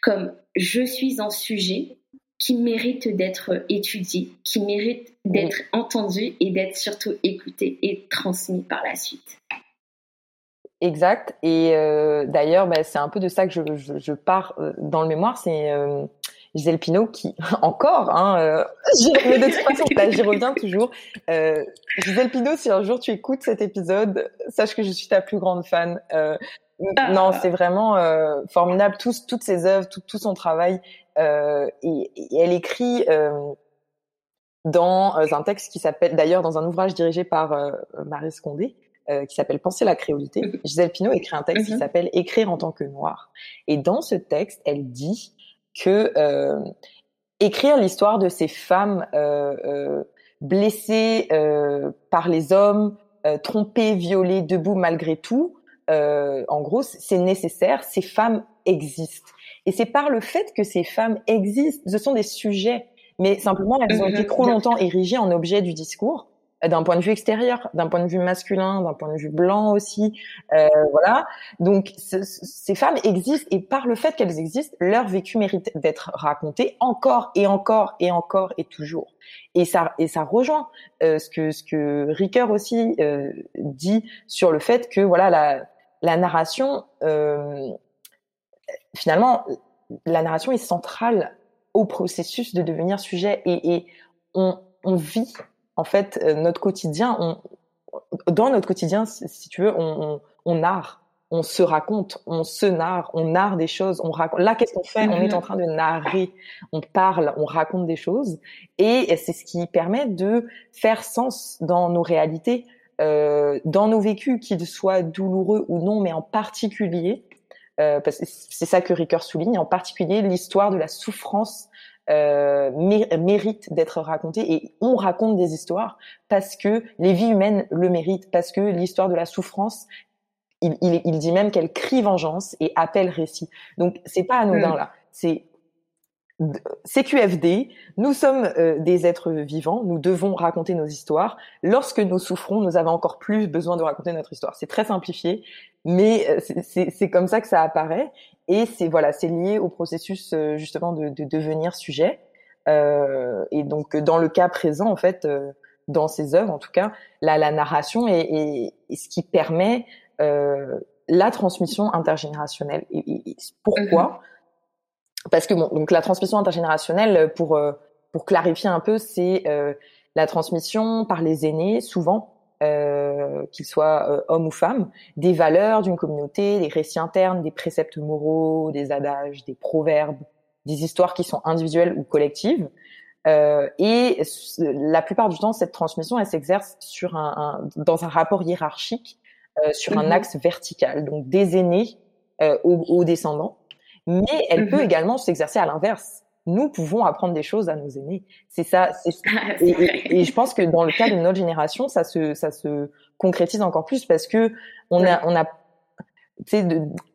Comme je suis un sujet qui mérite d'être étudié, qui mérite d'être entendu et d'être surtout écouté et transmis par la suite. Exact. Et euh, d'ailleurs, bah, c'est un peu de ça que je, je, pars euh, dans le mémoire. C'est euh, Gisèle Pinault qui, encore, hein, euh, mais de toute façon, j'y reviens toujours. Euh, Gisèle Pinault, si un jour tu écoutes cet épisode, sache que je suis ta plus grande fan. Euh, ah. Non, c'est vraiment euh, formidable, tout, toutes ses œuvres, tout, tout son travail. Euh, et, et, elle écrit euh, dans un texte qui s'appelle, d'ailleurs, dans un ouvrage dirigé par Marie Scondé, qui s'appelle Penser la créolité. Gisèle Pinault écrit un texte qui mhm. s'appelle Écrire en tant que noir. Et dans ce texte, elle dit que euh, écrire l'histoire de ces femmes euh, euh, blessées par les hommes, trompées, violées, debout malgré tout, en gros, c'est nécessaire. Ces femmes existent. Et c'est par le fait que ces femmes existent, ce sont des sujets, mais simplement elles ont été trop longtemps érigées en objet du discours d'un point de vue extérieur, d'un point de vue masculin, d'un point de vue blanc aussi, euh, voilà. Donc ces femmes existent et par le fait qu'elles existent, leur vécu mérite d'être raconté encore et encore et encore et toujours. Et ça et ça rejoint euh, ce que ce que Ricoeur aussi euh, dit sur le fait que voilà la la narration euh, finalement la narration est centrale au processus de devenir sujet et, et on, on vit en fait, euh, notre quotidien, on, dans notre quotidien, si tu veux, on, on, narre, on se raconte, on se narre, on narre des choses, on raconte. Là, qu'est-ce qu'on fait? On est en train de narrer, on parle, on raconte des choses, et c'est ce qui permet de faire sens dans nos réalités, euh, dans nos vécus, qu'ils soient douloureux ou non, mais en particulier, euh, parce que c'est ça que Ricoeur souligne, en particulier l'histoire de la souffrance euh, mérite d'être raconté et on raconte des histoires parce que les vies humaines le méritent, parce que l'histoire de la souffrance, il, il, il dit même qu'elle crie vengeance et appelle récit. Donc c'est pas anodin mm. là, c'est CQFD, nous sommes euh, des êtres vivants, nous devons raconter nos histoires. Lorsque nous souffrons, nous avons encore plus besoin de raconter notre histoire. C'est très simplifié, mais euh, c'est comme ça que ça apparaît. Et c'est voilà, c'est lié au processus euh, justement de, de devenir sujet. Euh, et donc dans le cas présent, en fait, dans ces œuvres, en tout cas, la, la narration est, est, ce qui permet la transmission intergénérationnelle. Et, pourquoi? Mm-hmm parce que bon, donc la transmission intergénérationnelle, pour euh, pour clarifier un peu, c'est euh, la transmission par les aînés, souvent, euh, qu'ils soient euh, hommes ou femmes, des valeurs d'une communauté, des récits internes, des préceptes moraux, des adages, des proverbes, des histoires qui sont individuelles ou collectives, Euh, et la plupart du temps, cette transmission, elle s'exerce sur un, un, dans un rapport hiérarchique, euh, sur un mhm. axe vertical, donc des aînés euh, aux, aux, descendants. Mais elle peut mhm. également s'exercer à l'inverse. Nous pouvons apprendre des choses à nos aînés. C'est ça. Ah, et, et, je pense que dans le cas de notre génération, ça se, ça se concrétise encore plus parce que on a, on a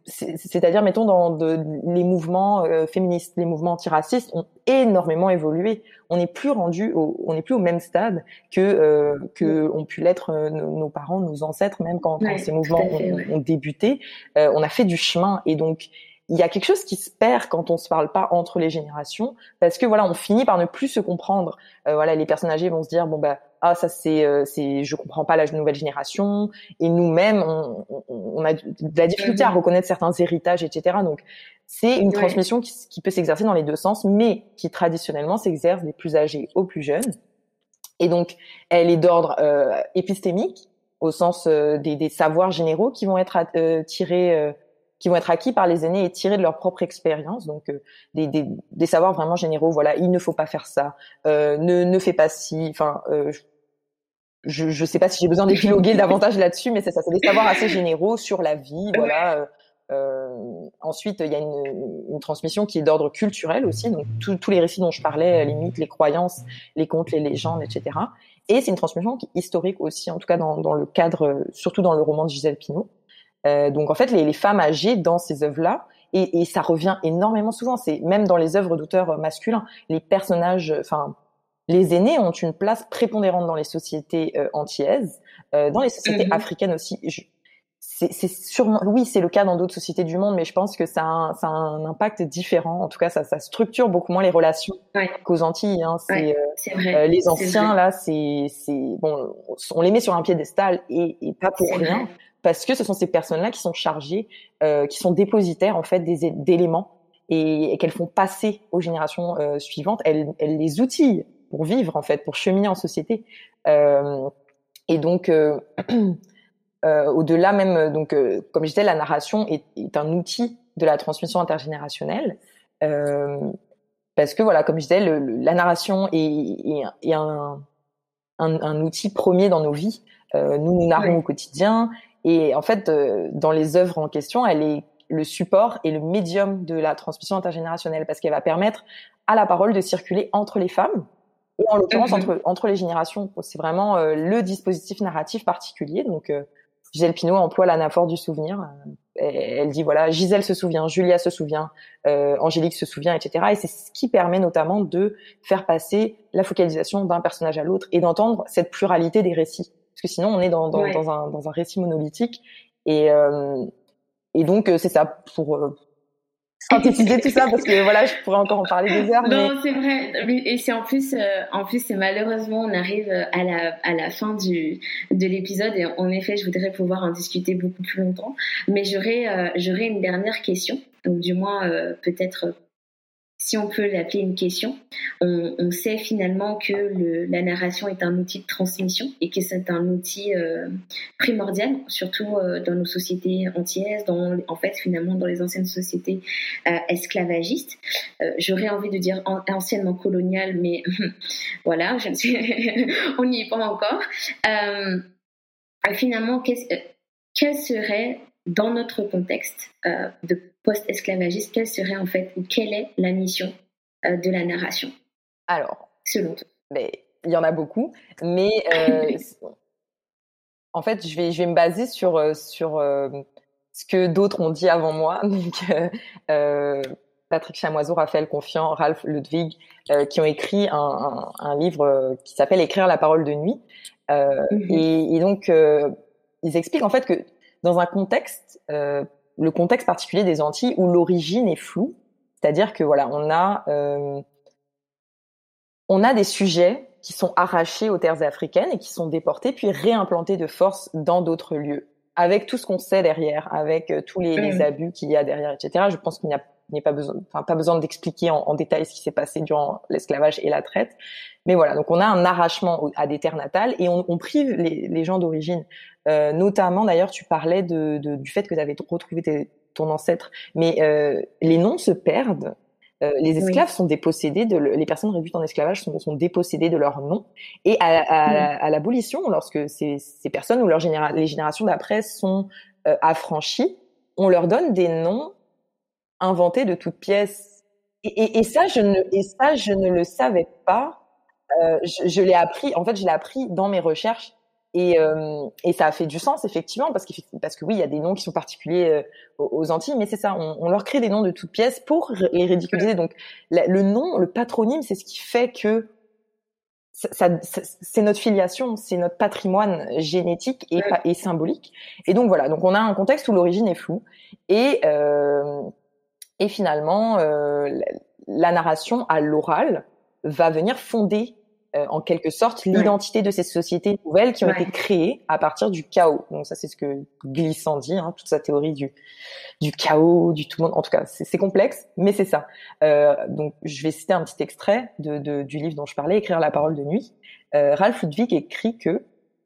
c'est-à-dire mettons dans de, les mouvements euh, féministes, les mouvements antiracistes ont énormément évolué. On n'est plus rendu, au, on n'est plus au même stade que euh, que ont pu l'être euh, nos, parents, nos ancêtres, même quand, quand ces mouvements ont, ont, débuté. Euh, on a fait du chemin et donc il y a quelque chose qui se perd quand on se parle pas entre les générations parce que voilà on finit par ne plus se comprendre. Euh, voilà les personnes âgées vont se dire bon bah ah ça c'est euh, c'est je comprends pas la nouvelle génération. Et nous-mêmes on, on, a de la difficulté à mhm. reconnaître certains héritages etc donc c'est une transmission qui, qui peut s'exercer dans les deux sens mais qui traditionnellement s'exerce des plus âgés aux plus jeunes. Et donc elle est d'ordre euh, épistémique au sens euh, des, des, savoirs généraux qui vont être tirés qui vont être acquis par les aînés et tirés de leur propre expérience, donc euh, des, des, des, savoirs vraiment généraux. Voilà, il ne faut pas faire ça, euh, ne ne fais pas ci. Enfin, euh, je je sais pas si j'ai besoin d'épiloguer davantage là-dessus, mais c'est ça, c'est des savoirs assez généraux sur la vie. Voilà. Euh, euh, ensuite, il y a une, une transmission qui est d'ordre culturel aussi, donc tous les récits dont je parlais, les mythes, les croyances, les contes, les légendes, etc. Et c'est une transmission historique aussi, en tout cas dans, dans le cadre, surtout dans le roman de Gisèle Pinault. Euh, donc en fait, les, les, femmes âgées dans ces œuvres-là, et, et, ça revient énormément souvent. C'est même dans les œuvres d'auteurs masculins, les personnages, enfin les aînés ont une place prépondérante dans les sociétés euh, antillaises, euh, dans les sociétés mhm. africaines aussi. C'est sûrement, oui, c'est le cas dans d'autres sociétés du monde, mais je pense que ça a un, ça a un impact différent. En tout cas, ça, ça structure beaucoup moins les relations qu'aux Antilles. Hein. Euh, les anciens là, c'est bon, on les met sur un piédestal et, et pas pour rien parce que ce sont ces personnes-là qui sont chargées, euh, qui sont dépositaires en fait d'éléments et, qu'elles font passer aux générations euh, suivantes. Elles, elles, les outillent pour vivre en fait, pour cheminer en société. Euh, et donc au-delà même, donc comme je disais, la narration est, est, un outil de la transmission intergénérationnelle. parce que voilà, comme je disais, le, la narration est, est, un, un, un, outil premier dans nos vies. nous, nous narrons au quotidien et en fait, euh, dans les œuvres en question, elle est le support et le médium de la transmission intergénérationnelle parce qu'elle va permettre à la parole de circuler entre les femmes et en l'occurrence mhm. entre, entre les générations. C'est vraiment euh, le dispositif narratif particulier. Donc, euh, Gisèle Pinault emploie l'anaphore du souvenir. elle dit voilà, Gisèle se souvient, Julia se souvient, Angélique se souvient, etc. Et c'est ce qui permet notamment de faire passer la focalisation d'un personnage à l'autre et d'entendre cette pluralité des récits parce que sinon on est dans, dans, dans, un, dans un récit monolithique. Et, euh, et donc euh, c'est ça pour euh, synthétiser tout ça parce que voilà je pourrais encore en parler des heures. Non c'est vrai et c'est en plus euh, en plus c'est malheureusement on arrive à la à la fin du de l'épisode et en effet je voudrais pouvoir en discuter beaucoup plus longtemps mais j'aurais j'aurais une dernière question donc du moins peut-être si on peut l'appeler une question, on, sait finalement que la narration est un outil de transmission et que c'est un outil euh, primordial, surtout euh, dans nos sociétés antillaises, dans, en fait finalement dans les anciennes sociétés euh, esclavagistes. J'aurais envie de dire anciennement coloniales, mais voilà, on n'y est pas encore. finalement, quel serait dans notre contexte de post-esclavagiste, quelle serait en fait ou quelle est la mission euh, de la narration? Alors, selon toi mais, Il y en a beaucoup, mais euh, en fait, je vais, je vais me baser sur, euh, sur ce que d'autres ont dit avant moi. Donc, Patrick Chamoiseau, Raphaël Confiant, Ralph Ludwig, qui ont écrit un, un, livre qui s'appelle Écrire la parole de nuit. Et, et, donc, ils expliquent en fait que dans un contexte le contexte particulier des Antilles où l'origine est floue, c'est-à-dire que voilà, on a euh, on a des sujets qui sont arrachés aux terres africaines et qui sont déportés puis réimplantés de force dans d'autres lieux, avec tout ce qu'on sait derrière, avec euh, tous les, les, abus qu'il y a derrière, etc. Je pense qu'il n'y a, a, pas besoin, enfin pas besoin d'expliquer en, en, détail ce qui s'est passé durant l'esclavage et la traite, mais voilà, donc on a un arrachement à des terres natales et on, on prive les, les gens d'origine. Euh, notamment, d'ailleurs, tu parlais de, de, du fait que tu avais retrouvé tes, ton ancêtre, mais euh, les noms se perdent. Les esclaves sont dépossédés de les personnes réduites en esclavage sont, sont dépossédées de leur nom. Et à, à, l'abolition lorsque ces, ces, personnes ou leur les générations d'après sont affranchies on leur donne des noms inventés de toutes pièces. Et, et, ça je ne et ça je ne le savais pas. Je, je l'ai appris en fait je l'ai appris dans mes recherches. Et, euh, et, ça a fait du sens effectivement parce que parce que oui, il y a des noms qui sont particuliers euh, aux Antilles, mais c'est ça, on, on, leur crée des noms de toutes pièces pour les ridiculiser. Donc le nom, le patronyme, c'est ce qui fait que ça, c'est notre filiation, c'est notre patrimoine génétique et, et, symbolique. Et donc voilà, donc on a un contexte où l'origine est floue. Et euh, et finalement euh, la narration à l'oral va venir fonder euh, en quelque sorte l'identité de ces sociétés nouvelles qui ont été créées à partir du chaos. Donc ça c'est ce que Glissant dit, hein, toute sa théorie du du chaos, du tout le monde. En tout cas, c'est complexe, mais c'est ça. Euh, donc je vais citer un petit extrait de, de, du livre dont je parlais, Écrire la parole de nuit. Euh, Ralph Ludwig écrit que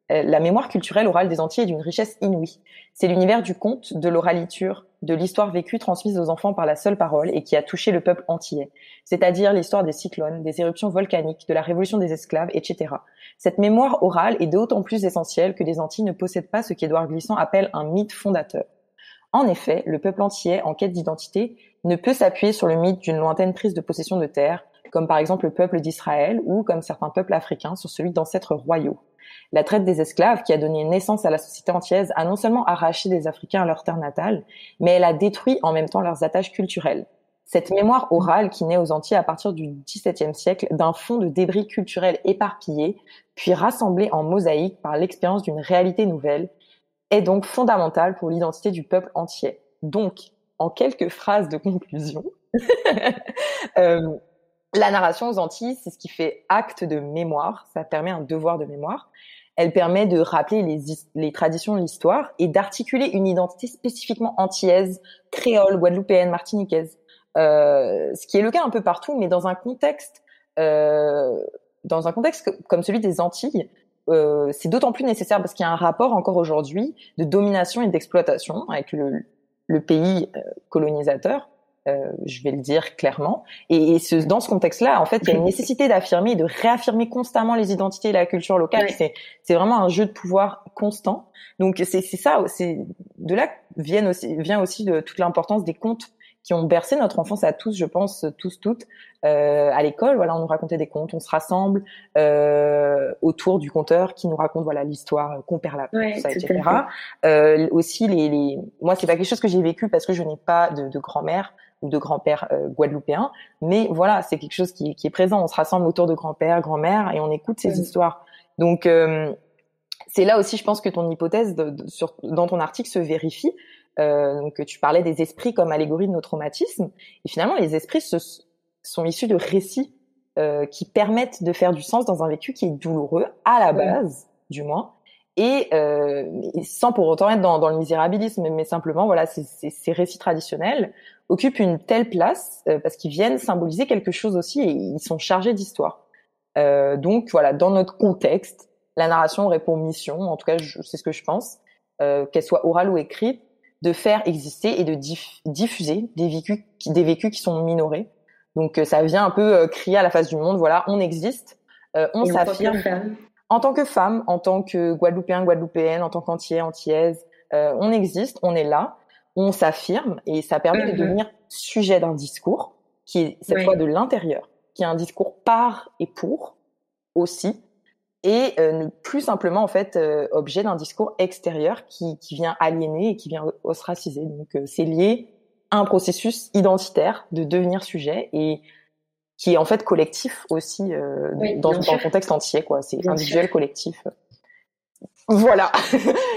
la mémoire culturelle orale des Antilles est d'une richesse inouïe. C'est l'univers du conte, de l'oraliture, de l'histoire vécue transmise aux enfants par la seule parole et qui a touché le peuple antillais, c'est-à-dire l'histoire des cyclones, des éruptions volcaniques, de la révolution des esclaves, etc. Cette mémoire orale est d'autant plus essentielle que les Antilles ne possèdent pas ce qu'Édouard Glissant appelle un mythe fondateur. En effet, le peuple antillais, en quête d'identité, ne peut s'appuyer sur le mythe d'une lointaine prise de possession de terre, comme par exemple le peuple d'Israël ou comme certains peuples africains sur celui d'ancêtres royaux. La traite des esclaves, qui a donné naissance à la société antillaise, a non seulement arraché des Africains à leur terre natale, mais elle a détruit en même temps leurs attaches culturelles. Cette mémoire orale qui naît aux Antilles à partir du XVIIe siècle d'un fond de débris culturels éparpillés, puis rassemblés en mosaïque par l'expérience d'une réalité nouvelle, est donc fondamentale pour l'identité du peuple entier. Donc, en quelques phrases de conclusion, euh, la narration aux Antilles, c'est ce qui fait acte de mémoire, ça permet un devoir de mémoire. Elle permet de rappeler les, traditions de l'histoire et d'articuler une identité spécifiquement antillaise, créole, guadeloupéenne, martiniquaise. Euh, ce qui est le cas un peu partout, mais dans un contexte, euh, dans un contexte comme celui des Antilles, euh, c'est d'autant plus nécessaire parce qu'il y a un rapport encore aujourd'hui de domination et d'exploitation avec le, le pays euh, colonisateur euh, je vais le dire clairement. Et, et ce, dans ce contexte-là, en fait, il y a une nécessité d'affirmer, de réaffirmer constamment les identités et la culture locale. C'est, c'est vraiment un jeu de pouvoir constant. Donc c'est, c'est ça, c'est de là vient aussi, vient aussi de toute l'importance des contes qui ont bercé notre enfance à tous, je pense, tous, toutes, euh, à l'école. Voilà, on nous racontait des contes, on se rassemble euh, autour du conteur qui nous raconte voilà l'histoire, qu'on perd la ouais, ça, etc. Euh, aussi, les, les... moi, c'est pas quelque chose que j'ai vécu parce que je n'ai pas de, de grand-mère ou de grand-père euh, guadeloupéen. Mais voilà, c'est quelque chose qui, qui, est présent. On se rassemble autour de grand-père, grand-mère et on écoute ces histoires. Donc euh, c'est là aussi, je pense que ton hypothèse de, sur, dans ton article se vérifie. Euh, donc tu parlais des esprits comme allégorie de nos traumatismes. Et finalement, les esprits se, sont issus de récits euh, qui permettent de faire du sens dans un vécu qui est douloureux à la base, du moins. Et, euh, sans pour autant être dans, dans le misérabilisme, mais simplement voilà, ces récits traditionnels occupent une telle place euh, parce qu'ils viennent symboliser quelque chose aussi et ils sont chargés d'histoire. Euh, donc voilà, dans notre contexte, la narration répond mission, en tout cas c'est ce que je pense, euh, qu'elle soit orale ou écrite, de faire exister et de diffuser des vécus, des vécus qui sont minorés. Donc euh, ça vient un peu euh, crier à la face du monde, voilà, on existe, on s'affirme. En tant que femme, en tant que Guadeloupéen, Guadeloupéenne, en tant qu'Antillais, Antillaise, on existe, on est là on s'affirme et ça permet de mhm. devenir sujet d'un discours qui est cette fois de l'intérieur, qui est un discours par et pour aussi, et euh, plus simplement en fait euh, objet d'un discours extérieur qui, qui vient aliéner et qui vient ostraciser. Donc euh, c'est lié à un processus identitaire de devenir sujet et qui est en fait collectif aussi dans, dans le contexte entier quoi. C'est individuel, collectif. Voilà.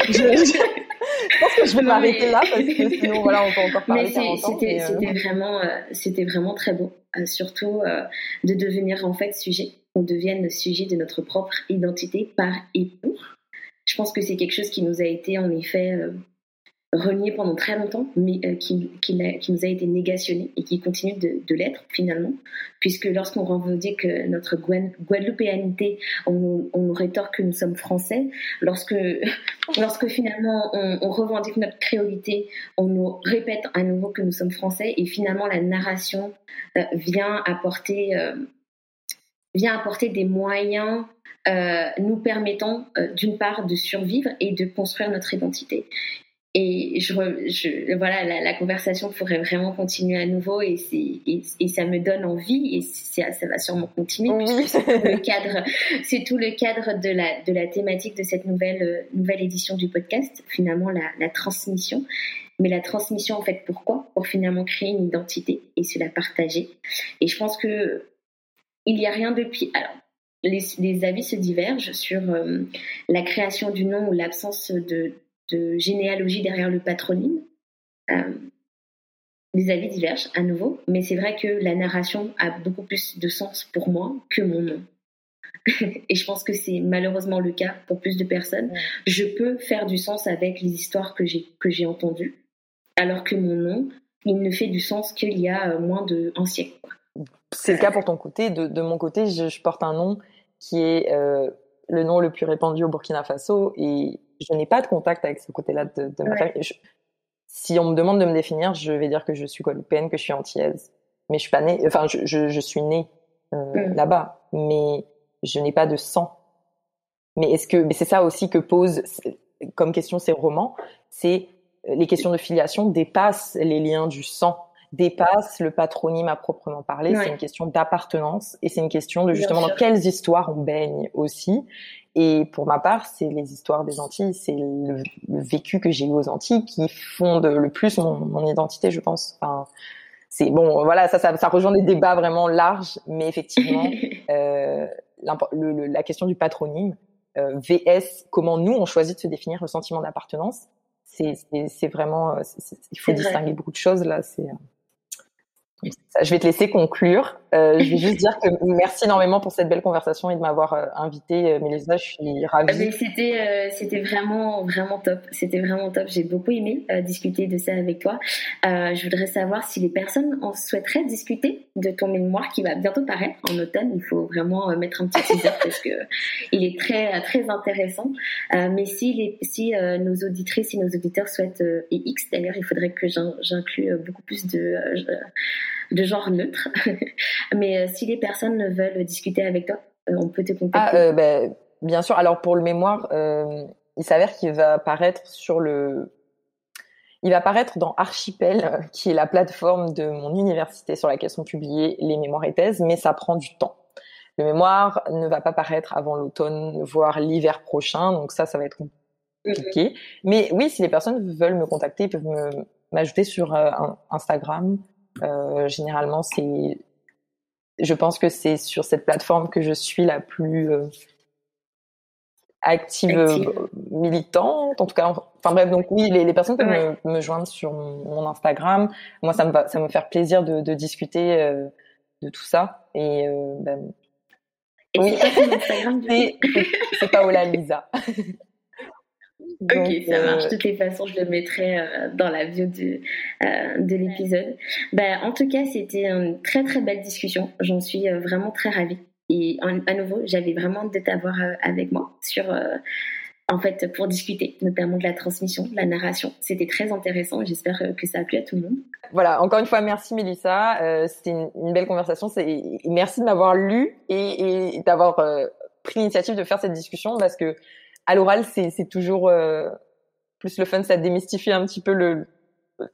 je pense que je vais m'arrêter là parce que sinon voilà on peut encore parler C'était euh, vraiment euh, c'était vraiment très beau, euh, surtout de devenir en fait sujet, on devienne sujet de notre propre identité par et pour. Je pense que c'est quelque chose qui nous a été en effet renié pendant très longtemps, mais euh, qui, qui, nous a été négationné et qui continue de, l'être finalement, puisque lorsqu'on revendique notre guadeloupéanité, on, on nous rétorque que nous sommes français. Lorsque, lorsque finalement on, revendique notre créolité, on nous répète à nouveau que nous sommes français et finalement la narration euh, vient apporter euh, vient apporter des moyens euh, nous permettant d'une part de survivre et de construire notre identité et je, je voilà la, la, conversation pourrait vraiment continuer à nouveau et, et, et ça me donne envie et ça, ça va sûrement continuer puisque c'est tout le cadre c'est tout le cadre de la de la thématique de cette nouvelle euh, nouvelle édition du podcast finalement la, la transmission. Mais la transmission en fait pourquoi? Pour finalement créer une identité et se la partager. Et je pense que il n'y a rien de pire alors les, les, avis se divergent sur euh, la création du nom ou l'absence de, de généalogie derrière le patronyme. Euh, les avis divergent à nouveau, mais c'est vrai que la narration a beaucoup plus de sens pour moi que mon nom. Et je pense que c'est malheureusement le cas pour plus de personnes. Je peux faire du sens avec les histoires que j'ai que j'ai entendues, alors que mon nom, il ne fait du sens qu'il y a euh, moins d'un siècle. C'est le cas pour ton côté. De, mon côté, je, porte un nom qui est euh, le nom le plus répandu au Burkina Faso et je n'ai pas de contact avec ce côté-là de, ma famille. si on me demande de me définir, je vais dire que je suis guadeloupéenne, que je suis antillaise. Mais je suis pas née, enfin, je, je, suis née euh, mm. là-bas, mais je n'ai pas de sang. Mais est-ce que, mais c'est ça aussi que pose comme question ces romans, c'est euh, les questions de filiation dépassent les liens du sang dépasse le patronyme à proprement parler. C'est une question d'appartenance et c'est une question de justement dans quelles histoires on baigne aussi. Et pour ma part, c'est les histoires des Antilles, c'est le, vécu que j'ai eu aux Antilles qui fonde le plus mon, mon identité, je pense. Enfin, c'est bon, voilà, ça, ça, ça, rejoint des débats vraiment larges, mais effectivement, euh, le, la question du patronyme, euh, VS, comment nous on choisit de se définir le sentiment d'appartenance, c'est vraiment, euh, il faut distinguer beaucoup de choses là. C'est euh, je vais te laisser conclure. Euh, je vais juste dire que merci énormément pour cette belle conversation et de m'avoir euh, invité, euh, Mélissa. Je suis ravie. C'était, euh, c'était vraiment, vraiment top. C'était vraiment top. J'ai beaucoup aimé discuter de ça avec toi. je voudrais savoir si les personnes en souhaiteraient discuter de ton mémoire qui va bientôt paraître en automne. Il faut vraiment mettre un petit teaser parce que il est très, très intéressant. mais si, les, si nos auditrices et nos auditeurs souhaitent, et X d'ailleurs, il faudrait que j'inclue beaucoup plus de de genre neutre. Mais euh, si les personnes veulent discuter avec toi, euh, on peut te contacter. Ah, euh, ben, bien sûr. Alors pour le mémoire, il s'avère qu'il va apparaître sur le. Il va apparaître dans Archipel, qui est la plateforme de mon université sur laquelle sont publiées les mémoires et thèses, mais ça prend du temps. Le mémoire ne va pas paraître avant l'automne, voire l'hiver prochain, donc ça, ça va être compliqué. Mais oui, si les personnes veulent me contacter, ils peuvent m'ajouter sur Instagram généralement, c'est, je pense que c'est sur cette plateforme que je suis la plus euh, active, euh, militante. En tout cas, enfin bref, donc oui, les, les personnes peuvent me, me, joindre sur mon, Instagram. Moi, ça me va, ça me faire plaisir de, de discuter euh, de tout ça. Et, ben, oui, c'est Paola Lisa. ok, ça marche. De toutes les façons, je le mettrai euh, dans la bio de, euh, de l'épisode. Bah, en tout cas, c'était une très très belle discussion. J'en suis euh, vraiment très ravie. Et à nouveau, j'avais vraiment hâte de t'avoir avec moi sur, en fait, pour discuter, notamment de la transmission, de la narration. C'était très intéressant. J'espère que ça a plu à tout le monde. Voilà. Encore une fois, merci Mélissa. C'était une, belle conversation. Merci de m'avoir lu et, et d'avoir pris l'initiative de faire cette discussion parce que à l'oral, c'est toujours euh, plus le fun, ça démystifie un petit peu le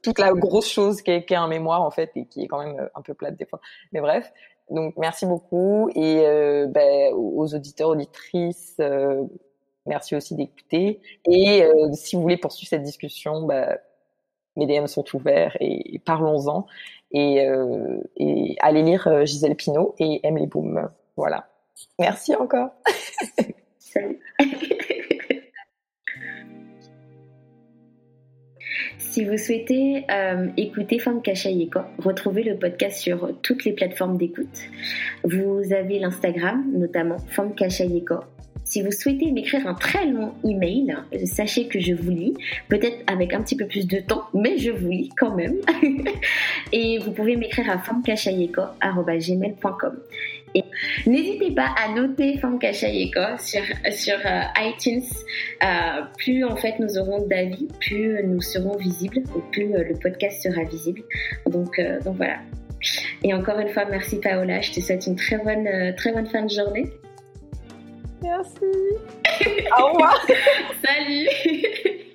toute la grosse chose qu'est un mémoire en fait et qui est quand même euh, un peu plate des fois. Mais bref, donc merci beaucoup et euh, ben, aux auditeurs auditrices, euh, merci aussi d'écouter. Et euh, si vous voulez poursuivre cette discussion, ben, mes DM sont ouverts et, parlons-en. Et, et, allez lire Gisèle Pinault et Aime les. Voilà. Merci encore. Si vous souhaitez euh, écouter Femme Kachayeko, retrouvez le podcast sur toutes les plateformes d'écoute. Vous avez l'Instagram, notamment Femme Kachayeko, Si vous souhaitez m'écrire un très long email, sachez que je vous lis, peut-être avec un petit peu plus de temps, mais je vous lis quand même. Et vous pouvez m'écrire à femkachayeko.com. Et n'hésitez pas à noter Femme Kachayeko sur, sur euh, iTunes. Euh, plus en fait nous aurons d'avis, plus nous serons visibles, ou plus euh, le podcast sera visible. Donc, donc voilà. Et encore une fois, merci Paola. Je te souhaite une très bonne, très bonne fin de journée. Merci. Au revoir. Salut.